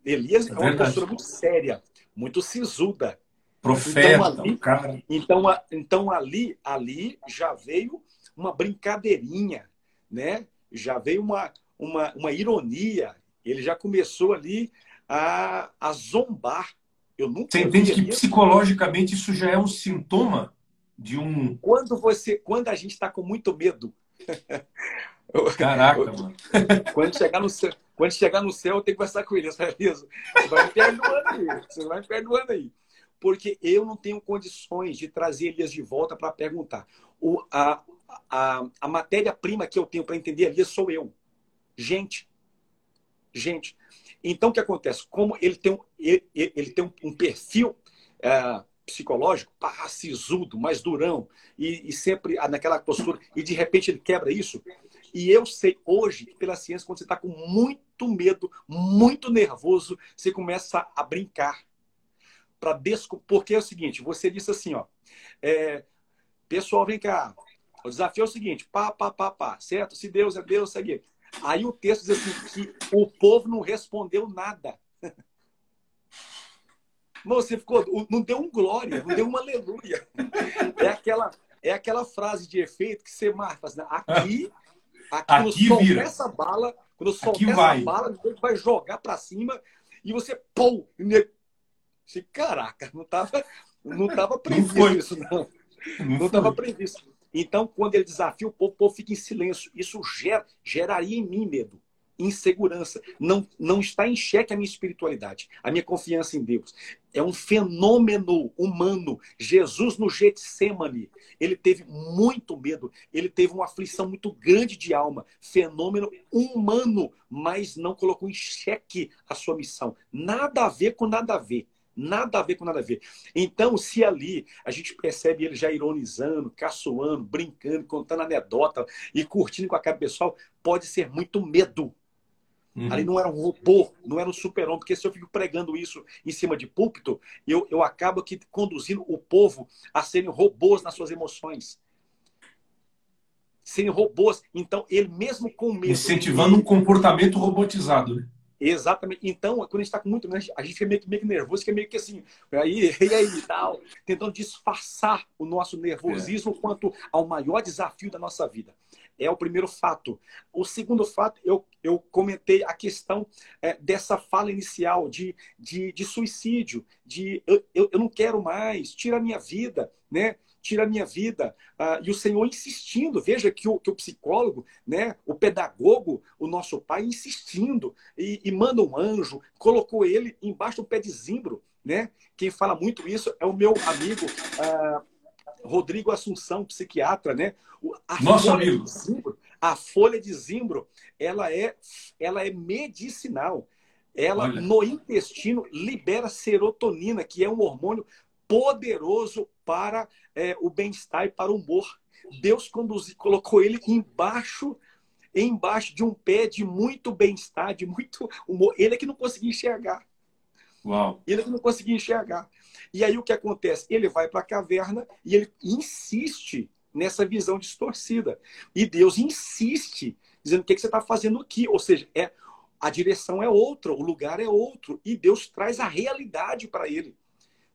Elias é, é uma postura muito séria, muito sisuda. Profeta, então, ali, cara. Então, então ali, ali já veio uma brincadeirinha, né? Já veio uma, uma, uma ironia. Ele já começou ali a, a zombar. Eu nunca Você entende que psicologicamente isso já é um sintoma de um. Quando você, quando a gente está com muito medo. Caraca, mano. Quando chegar no céu, quando chegar no céu, eu tenho que conversar com ele. Você vai me perdoando aí. Você vai me perdoando aí. Porque eu não tenho condições de trazer Elias de volta para perguntar. O, a, a, a matéria-prima que eu tenho para entender Elias sou eu. Gente. Gente. Então, o que acontece? Como ele tem um, ele, ele tem um, perfil é, psicológico, pá, sisudo, mais durão, e, e, sempre naquela postura, e de repente ele quebra isso. E eu sei hoje pela ciência, quando você está com muito medo, muito nervoso, você começa a brincar. para desco... Porque é o seguinte, você disse assim, ó, é, pessoal, vem cá, o desafio é o seguinte, pá, pá, pá, pá, certo? Se Deus é Deus, segue. Aí o texto diz assim, que o povo não respondeu nada. Você ficou, não deu um glória, não deu uma aleluia. É aquela, é aquela frase de efeito que você marca, assim, aqui, aqui, aqui quando soltar essa bala, quando soltar essa bala, vai jogar para cima e você, pô, caraca, não tava, não tava previsto não isso, não. Não estava previsto. Então, quando ele desafia o povo, o povo fica em silêncio. Isso gera, geraria em mim medo insegurança. Não, não está em xeque a minha espiritualidade, a minha confiança em Deus. É um fenômeno humano. Jesus no Getsemane, ele teve muito medo, ele teve uma aflição muito grande de alma. Fenômeno humano, mas não colocou em xeque a sua missão. Nada a ver com nada a ver. Nada a ver com nada a ver. Então, se ali a gente percebe ele já ironizando, caçoando, brincando, contando anedota e curtindo com a cara pessoal, pode ser muito medo. Uhum. Ali não era um robô, não era um super-homem, porque se eu fico pregando isso em cima de púlpito, eu, eu acabo aqui conduzindo o povo a serem robôs nas suas emoções. Serem robôs. Então, ele mesmo com medo. Incentivando ele... um comportamento robotizado, né? Exatamente. Então, quando a gente está com muito medo, a gente fica meio, meio que nervoso, fica meio que assim, aí, e aí, tal, tentando disfarçar o nosso nervosismo é. quanto ao maior desafio da nossa vida. É o primeiro fato. O segundo fato, eu, eu comentei a questão é, dessa fala inicial de, de, de suicídio, de eu, eu, eu, não quero mais, tira a minha vida, né? Tira a minha vida. Ah, e o Senhor insistindo, veja que o, que o psicólogo, né, o pedagogo, o nosso pai, insistindo, e, e manda um anjo, colocou ele embaixo do pé de zimbro. Né? Quem fala muito isso é o meu amigo. Ah, Rodrigo Assunção, psiquiatra, né? A Nosso amigo. Zimbro, a folha de zimbro, ela é, ela é medicinal. Ela, Olha. no intestino, libera serotonina, que é um hormônio poderoso para é, o bem-estar e para o humor. Deus conduzi, colocou ele embaixo embaixo de um pé de muito bem-estar, de muito humor. Ele é que não conseguia enxergar. Uau. Ele é que não conseguia enxergar. E aí o que acontece? Ele vai para a caverna e ele insiste nessa visão distorcida. E Deus insiste, dizendo o que, que você está fazendo aqui. Ou seja, é, a direção é outra, o lugar é outro. E Deus traz a realidade para ele.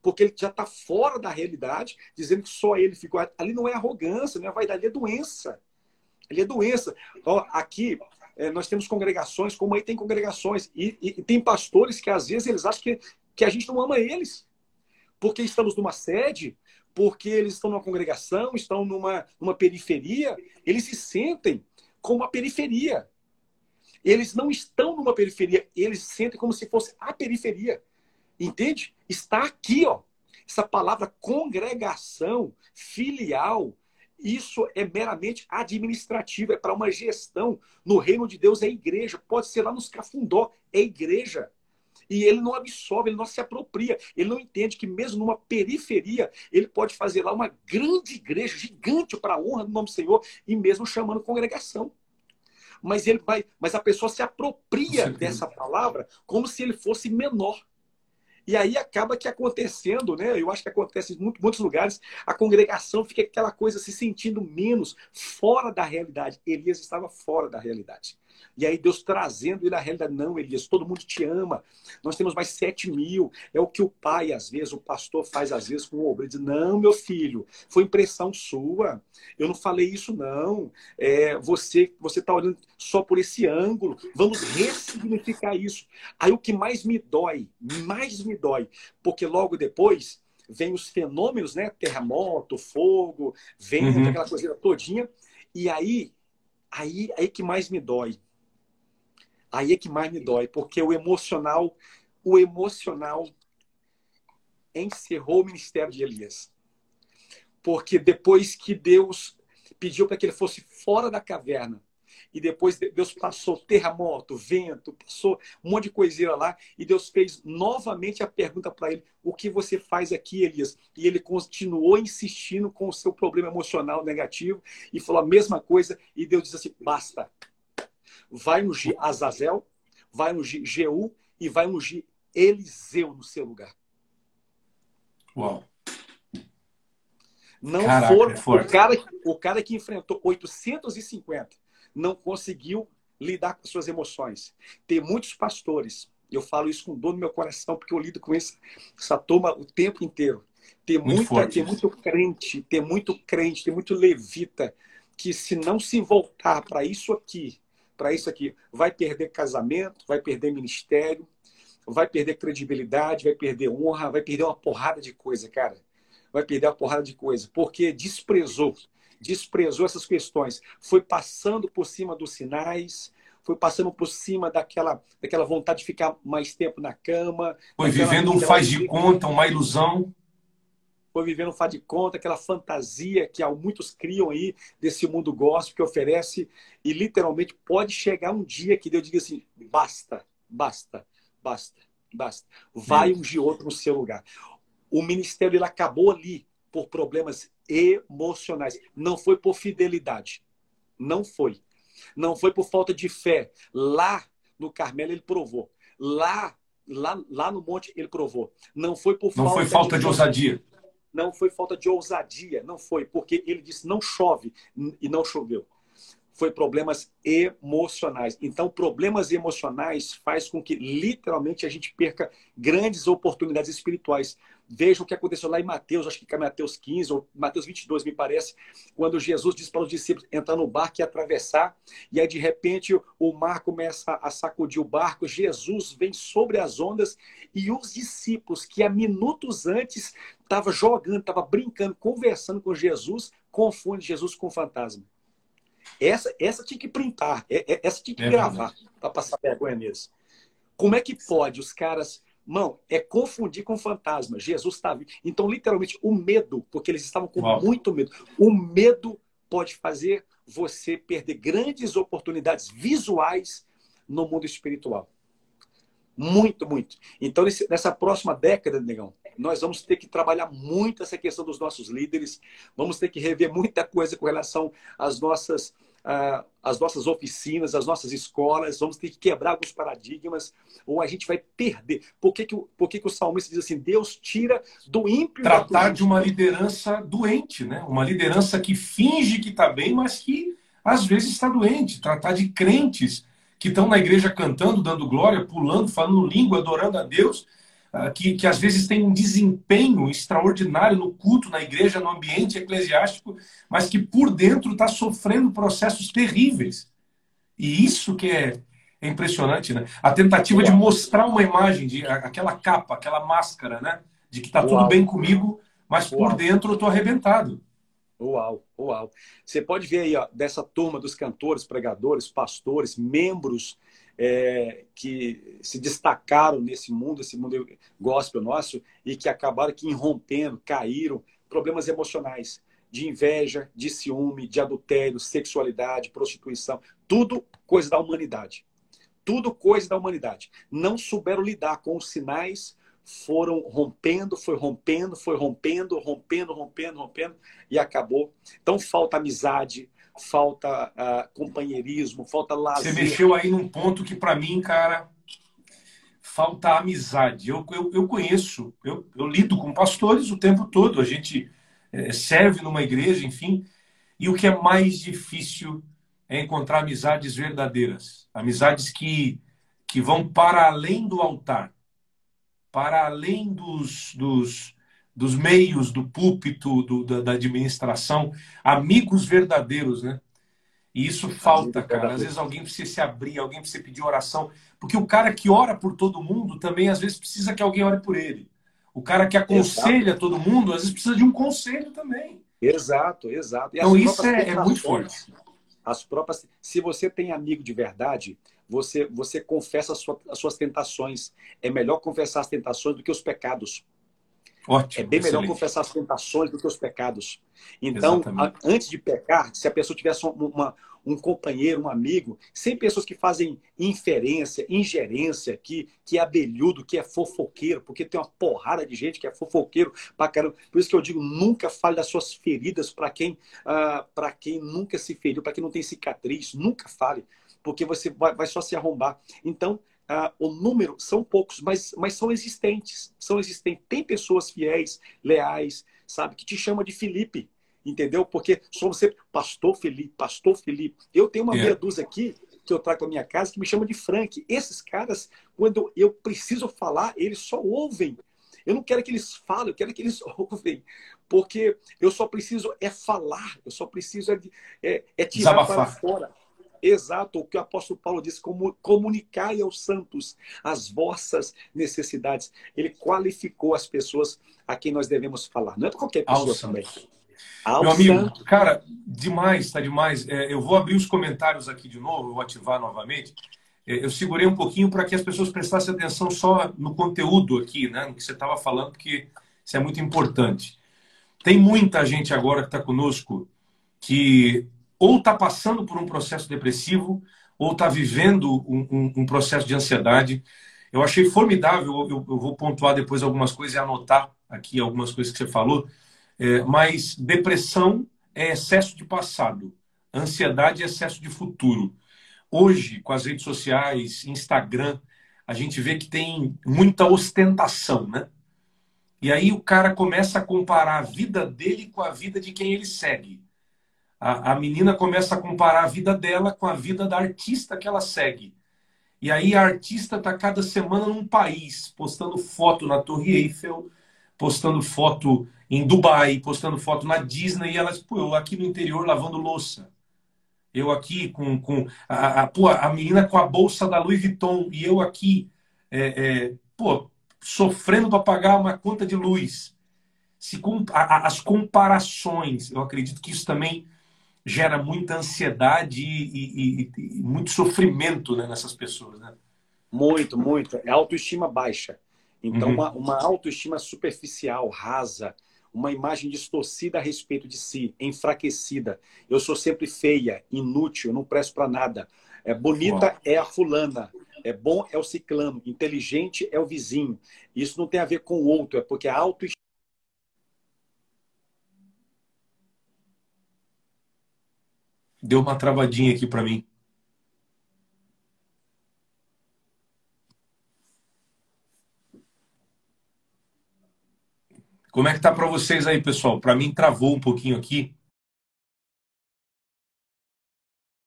Porque ele já está fora da realidade, dizendo que só ele ficou. Ali não é arrogância, não é vaidade, ali é doença. Ali é doença. Ó, aqui, é, nós temos congregações, como aí tem congregações, e, e, e, tem pastores que às vezes eles acham que, que a gente não ama eles porque estamos numa sede, porque eles estão numa congregação, estão numa, numa periferia, eles se sentem como uma periferia. Eles não estão numa periferia, eles sentem como se fosse a periferia. Entende? Está aqui, ó. Essa palavra congregação, filial, isso é meramente administrativo, é para uma gestão. No reino de Deus é igreja, pode ser lá nos cafundó, é igreja. E ele não absorve, ele não se apropria. Ele não entende que, mesmo numa periferia, ele pode fazer lá uma grande igreja, gigante para a honra do nome do Senhor, e mesmo chamando congregação. Mas ele vai, mas a pessoa se apropria dessa palavra como se ele fosse menor. E aí acaba que acontecendo, né? Eu acho que acontece em muitos lugares, a congregação fica aquela coisa se sentindo menos, fora da realidade. Elias estava fora da realidade. E aí Deus trazendo ele à realidade. Não, Elias, todo mundo te ama. Nós temos mais sete mil. É o que o pai, às vezes, o pastor faz, às vezes, com o obreiro. Diz, não, meu filho, foi impressão sua. Eu não falei isso, não. É, você você está olhando só por esse ângulo. Vamos ressignificar isso. Aí o que mais me dói, mais me dói, porque logo depois vem os fenômenos, né? Terremoto, fogo, vento, uhum. aquela coisa todinha. E aí Aí, aí que mais me dói. Aí é que mais me dói, porque o emocional, o emocional encerrou o ministério de Elias. Porque depois que Deus pediu para que ele fosse fora da caverna, e depois Deus passou terremoto, vento, passou um monte de coisinha lá, e Deus fez novamente a pergunta para ele: O que você faz aqui, Elias? E ele continuou insistindo com o seu problema emocional negativo e falou a mesma coisa, e Deus disse assim: Basta. Vai ungir Azazel, vai ungir Jeú e vai ungir Eliseu no seu lugar. Uau. Não Caraca, foram. É o, cara, o cara que enfrentou 850 não conseguiu lidar com suas emoções. Tem muitos pastores, eu falo isso com dor no meu coração, porque eu lido com essa, essa toma o tempo inteiro. Tem, muito muita, tem muito crente, tem muito crente, tem muito levita, que se não se voltar para isso aqui, para isso aqui, vai perder casamento, vai perder ministério, vai perder credibilidade, vai perder honra, vai perder uma porrada de coisa, cara. Vai perder uma porrada de coisa, porque desprezou desprezou essas questões, foi passando por cima dos sinais, foi passando por cima daquela, daquela vontade de ficar mais tempo na cama. Foi vivendo um faz de conta, uma ilusão. Foi vivendo um faz de conta, aquela fantasia que muitos criam aí desse mundo gospel que oferece. E literalmente pode chegar um dia que Deus diga assim: basta, basta, basta, basta. Vai ungir outro no seu lugar. O ministério ele acabou ali por problemas emocionais. Não foi por fidelidade. Não foi. Não foi por falta de fé. Lá no Carmelo ele provou. Lá, lá, lá no monte ele provou. Não foi por não falta, foi falta de, de ousadia. Não foi falta de ousadia, não foi, porque ele disse não chove e não choveu. Foi problemas emocionais. Então, problemas emocionais faz com que literalmente a gente perca grandes oportunidades espirituais. Veja o que aconteceu lá em Mateus, acho que é Mateus 15 ou Mateus 22, me parece, quando Jesus diz para os discípulos entrar no barco e atravessar, e aí de repente o mar começa a sacudir o barco, Jesus vem sobre as ondas e os discípulos que há minutos antes estavam jogando, estavam brincando, conversando com Jesus, confundem Jesus com fantasma. Essa, essa tinha que printar, é, é, essa tinha que é gravar para passar vergonha mesmo. Como é que pode os caras Mão, é confundir com fantasma. Jesus está vivo. Então, literalmente, o medo, porque eles estavam com Uau. muito medo. O medo pode fazer você perder grandes oportunidades visuais no mundo espiritual. Muito, muito. Então, nessa próxima década, negão, nós vamos ter que trabalhar muito essa questão dos nossos líderes, vamos ter que rever muita coisa com relação às nossas uh, as nossas oficinas, as nossas escolas, vamos ter que quebrar alguns paradigmas, ou a gente vai perder. Por que, que, por que, que o salmista diz assim? Deus tira do ímpio. Tratar de uma liderança doente, né? Uma liderança que finge que está bem, mas que às vezes está doente. Tratar de crentes que estão na igreja cantando, dando glória, pulando, falando língua, adorando a Deus que, que às vezes tem um desempenho extraordinário no culto, na igreja, no ambiente eclesiástico, mas que por dentro está sofrendo processos terríveis. E isso que é, é impressionante, né? A tentativa de mostrar uma imagem, de aquela capa, aquela máscara, né? De que está tudo bem comigo, mas Uau. por dentro eu estou arrebentado. Uau, uau. Você pode ver aí, ó, dessa turma dos cantores, pregadores, pastores, membros é, que se destacaram nesse mundo, esse mundo gospel nosso, e que acabaram que irrompendo, caíram, problemas emocionais, de inveja, de ciúme, de adultério, sexualidade, prostituição, tudo coisa da humanidade. Tudo coisa da humanidade. Não souberam lidar com os sinais, foram rompendo, foi rompendo, foi rompendo, rompendo, rompendo, rompendo, e acabou. Então falta amizade, falta uh, companheirismo, falta lazer. Você mexeu aí num ponto que, para mim, cara, falta amizade. Eu, eu, eu conheço, eu, eu, lido com pastores o tempo todo, a gente é, serve numa igreja, enfim, e o que é mais difícil é encontrar amizades verdadeiras, amizades que, que vão para além do altar, para além dos, dos, dos meios, do púlpito, do, da, da, administração, amigos verdadeiros, né? E isso falta, cara. Às vezes alguém precisa se abrir, alguém precisa pedir oração, porque o cara que ora por todo mundo também às vezes precisa que alguém ore por ele. O cara que aconselha exato. todo mundo às vezes precisa de um conselho também. Exato, exato. E então isso é, é muito forte. As próprias, se você tem amigo de verdade, você você confessa as, suas, as suas tentações. É melhor confessar as tentações do que os pecados. Ótimo, é bem excelente. melhor confessar as tentações do que os pecados. Então, a, antes de pecar, se a pessoa tivesse uma, um companheiro, um amigo, sem pessoas que fazem inferência, ingerência, que, que é abelhudo, que é fofoqueiro, porque tem uma porrada de gente que é fofoqueiro pra caramba. Por isso que eu digo, nunca fale das suas feridas para quem, uh, para quem nunca se feriu, para quem não tem cicatriz, nunca fale, porque você vai, vai só se arrombar. Então, ah, o número são poucos, mas, mas são existentes. São existentes. Tem pessoas fiéis, leais, sabe, que te chama de Felipe, entendeu? Porque somos sempre pastor Felipe, pastor Felipe. Eu tenho uma yeah. meia dúzia aqui que eu trago para minha casa que me chama de Frank. Esses caras, quando eu preciso falar, eles só ouvem. Eu não quero que eles falem, eu quero que eles ouvem. Porque eu só preciso é falar, eu só preciso é, é, é tirar Desabafar. para fora exato o que o apóstolo Paulo disse, como comunicai aos santos as vossas necessidades. Ele qualificou as pessoas a quem nós devemos falar. Não é para qualquer pessoa Ao também. Ao Meu amigo, cara, demais, tá demais. É, eu vou abrir os comentários aqui de novo, vou ativar novamente. É, eu segurei um pouquinho para que as pessoas prestassem atenção só no conteúdo aqui, né, no que você estava falando, porque isso é muito importante. Tem muita gente agora que está conosco que ou está passando por um processo depressivo, ou está vivendo um, um, um, processo de ansiedade. Eu achei formidável, eu, eu, vou pontuar depois algumas coisas e anotar aqui algumas coisas que você falou, é, mas depressão é excesso de passado, ansiedade é excesso de futuro. Hoje, com as redes sociais, Instagram, a gente vê que tem muita ostentação, né? E aí o cara começa a comparar a vida dele com a vida de quem ele segue a, a menina começa a comparar a vida dela com a vida da artista que ela segue. E aí a artista está cada semana num país, postando foto na Torre Eiffel, postando foto em Dubai, postando foto na Disney, e elas, pô, eu aqui no interior lavando louça. Eu aqui com, com a, a, pô, a menina com a bolsa da Louis Vuitton, e eu aqui, é, é, pô, sofrendo para pagar uma conta de luz. Se, a, as comparações, eu acredito que isso também gera muita ansiedade e, e, e muito sofrimento né, nessas pessoas. Né? Muito, muito. É autoestima baixa. Então, uhum. uma, uma autoestima superficial, rasa, uma imagem distorcida a respeito de si, enfraquecida. Eu sou sempre feia, inútil, não presto para nada. É bonita Uau. é a fulana, é bom é o ciclano, inteligente é o vizinho. Isso não tem a ver com o outro, é porque a autoestima Deu uma travadinha aqui para mim. Como é que tá para vocês aí, pessoal? Para mim travou um pouquinho aqui.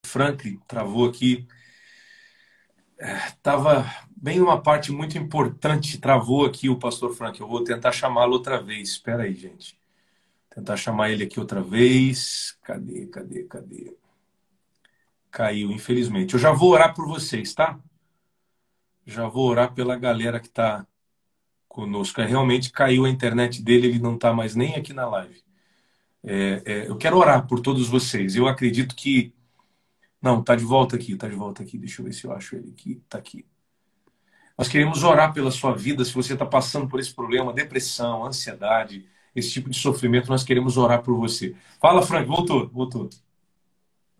Franklin travou aqui. É, tava bem numa parte muito importante, travou aqui o pastor Frank. Eu vou tentar chamá-lo outra vez. Espera aí, gente. Tentar chamar ele aqui outra vez. Cadê, cadê, cadê? Caiu, infelizmente. Eu já vou orar por vocês, tá? Já vou orar pela galera que está conosco. É, realmente caiu a internet dele, ele não está mais nem aqui na live. É, é, eu quero orar por todos vocês. Eu acredito que Não, tá de volta aqui, tá de volta aqui. Deixa eu ver se eu acho ele aqui. Tá aqui. Nós queremos orar pela sua vida. Se você está passando por esse problema, depressão, ansiedade, esse tipo de sofrimento, nós queremos orar por você. Fala, Frank, voltou, voltou.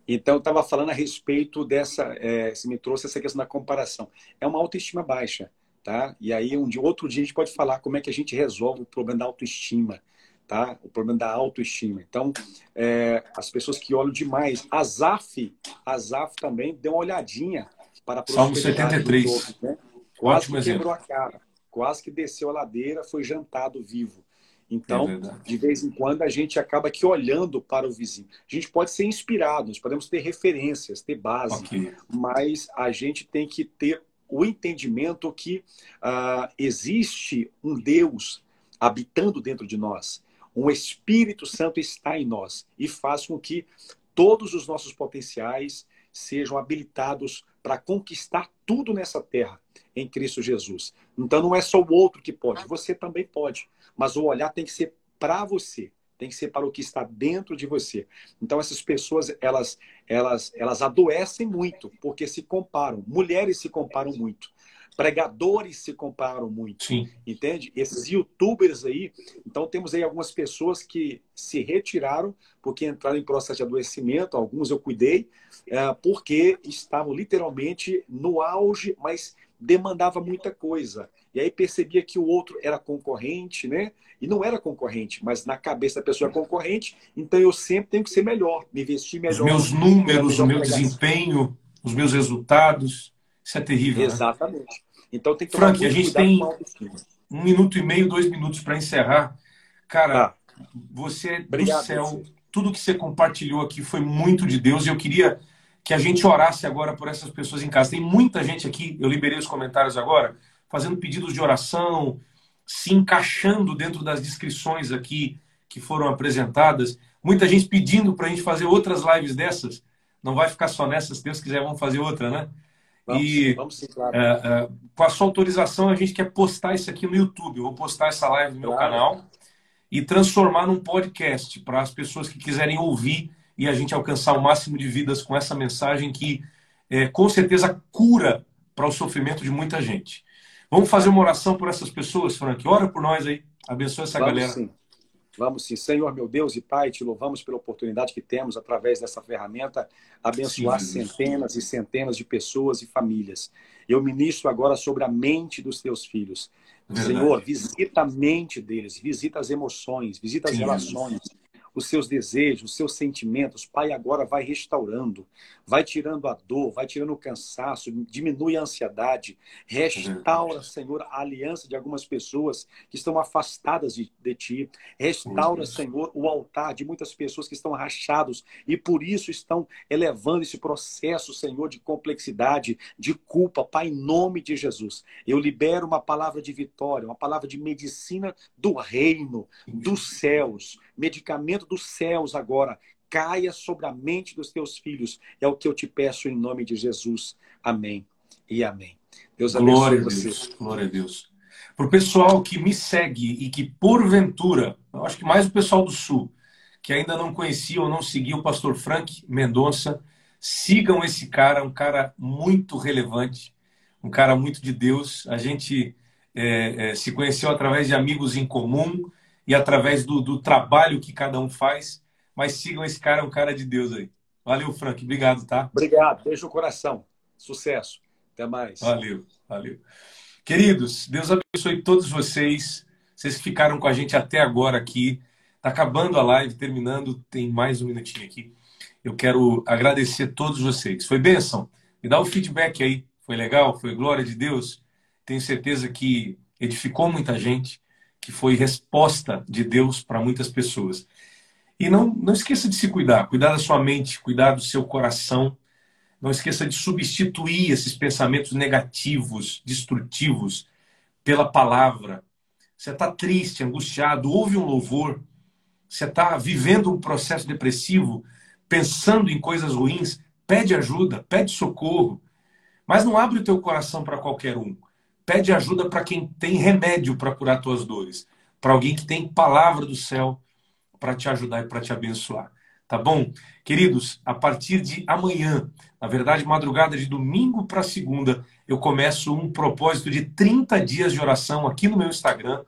Então, eu estava falando a respeito dessa, é, você me trouxe essa questão da comparação. É uma autoestima baixa, tá? E aí, um dia, outro dia, a gente pode falar como é que a gente resolve o problema da autoestima, tá? O problema da autoestima. Então, é, as pessoas que olham demais. Azaf, Azaf também deu uma olhadinha para a Salmo 73. Outros, né? Quase Ótimo que quebrou exemplo. a cara, quase que desceu a ladeira, foi jantado vivo. Então, é de vez em quando, a gente acaba aqui olhando para o vizinho. A gente pode ser inspirado, nós podemos ter referências, ter base, okay. mas a gente tem que ter o entendimento que uh, existe um Deus habitando dentro de nós. Um Espírito Santo está em nós e faz com que todos os nossos potenciais sejam habilitados para conquistar tudo nessa terra em Cristo Jesus. Então não é só o outro que pode, você também pode. Mas o olhar tem que ser para você, tem que ser para o que está dentro de você. Então essas pessoas, elas elas elas adoecem muito porque se comparam. Mulheres se comparam muito. Pregadores se comparam muito. Sim. Entende? Esses youtubers aí, então temos aí algumas pessoas que se retiraram porque entraram em processo de adoecimento, alguns eu cuidei, é, porque estavam literalmente no auge, mas demandava muita coisa. E aí percebia que o outro era concorrente, né? E não era concorrente, mas na cabeça da pessoa é concorrente, então eu sempre tenho que ser melhor, me vestir melhor. Os meus números, o meu desempenho, os meus resultados. Isso é terrível. Né? Exatamente. Né? Então tem que Frank, a gente tem um minuto e meio, dois minutos para encerrar. Cara, tá. você Obrigado, do céu. Você. Tudo que você compartilhou aqui foi muito de Deus e eu queria que a gente orasse agora por essas pessoas em casa. Tem muita gente aqui, eu liberei os comentários agora, fazendo pedidos de oração, se encaixando dentro das descrições aqui que foram apresentadas. Muita gente pedindo para a gente fazer outras lives dessas. Não vai ficar só nessas, se Deus quiser, vamos fazer outra, né? Vamos, e vamos sim, claro. é, é, com a sua autorização, a gente quer postar isso aqui no YouTube. Eu vou postar essa live no meu claro. canal e transformar num podcast para as pessoas que quiserem ouvir e a gente alcançar o máximo de vidas com essa mensagem que é, com certeza cura para o sofrimento de muita gente. Vamos fazer uma oração por essas pessoas, Frank? Ora por nós aí. Abençoa essa Vamos galera. Sim. Vamos sim. Senhor, meu Deus e Pai, te louvamos pela oportunidade que temos através dessa ferramenta abençoar sim, centenas e centenas de pessoas e famílias. Eu ministro agora sobre a mente dos teus filhos. Verdade. Senhor, visita a mente deles, visita as emoções, visita as sim, relações. Os seus desejos, os seus sentimentos. Pai agora vai restaurando, vai tirando a dor, vai tirando o cansaço, diminui a ansiedade, restaura, Senhor, a aliança de algumas pessoas que estão afastadas de, de Ti. Restaura, Senhor, o altar de muitas pessoas que estão rachados e por isso estão elevando esse processo, Senhor, de complexidade, de culpa. Pai, em nome de Jesus, eu libero uma palavra de vitória, uma palavra de medicina do reino, dos céus medicamento dos céus agora caia sobre a mente dos teus filhos. É o que eu te peço em nome de Jesus. Amém e amém. Deus abençoe Glória você. A Deus. Glória a Deus. Para o pessoal que me segue e que, porventura, eu acho que mais o pessoal do Sul, que ainda não conhecia ou não seguia o pastor Frank Mendonça, sigam esse cara, um cara muito relevante, um cara muito de Deus. A gente é, é, se conheceu através de amigos em comum e através do, do trabalho que cada um faz. Mas sigam esse cara, é um cara de Deus aí. Valeu, Frank. Obrigado, tá? Obrigado. Beijo no coração. Sucesso. Até mais. Valeu, valeu. Queridos, Deus abençoe todos vocês. Vocês que ficaram com a gente até agora aqui. Está acabando a live, terminando, tem mais um minutinho aqui. Eu quero agradecer a todos vocês. Foi bênção? Me dá o um feedback aí. Foi legal? Foi glória de Deus? Tenho certeza que edificou muita gente que foi resposta de Deus para muitas pessoas. E não, não esqueça de se cuidar, cuidar da sua mente, cuidar do seu coração. Não esqueça de substituir esses pensamentos negativos, destrutivos, pela palavra. Você está triste, angustiado, ouve um louvor. Você está vivendo um processo depressivo, pensando em coisas ruins, pede ajuda, pede socorro. Mas não abre o teu coração para qualquer um. Pede ajuda para quem tem remédio para curar tuas dores, para alguém que tem palavra do céu para te ajudar e para te abençoar. Tá bom? Queridos, a partir de amanhã, na verdade, madrugada de domingo para segunda, eu começo um propósito de 30 dias de oração aqui no meu Instagram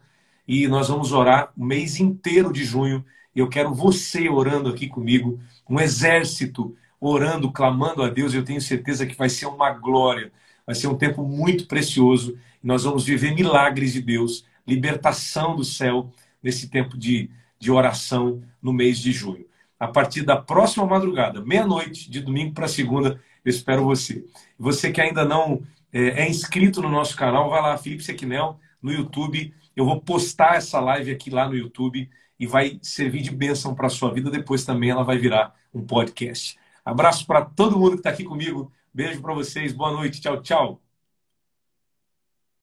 e nós vamos orar o mês inteiro de junho. E eu quero você orando aqui comigo, um exército orando, clamando a Deus. Eu tenho certeza que vai ser uma glória, vai ser um tempo muito precioso. Nós vamos viver milagres de Deus, libertação do céu nesse tempo de, de oração no mês de junho. A partir da próxima madrugada, meia-noite, de domingo para segunda, eu espero você. Você que ainda não é, é, inscrito no nosso canal, vai lá, Felipe Sequinel, no YouTube. Eu vou postar essa live aqui lá no YouTube e vai servir de bênção para a sua vida. Depois também ela vai virar um podcast. Abraço para todo mundo que está aqui comigo. Beijo para vocês. Boa noite. Tchau, tchau.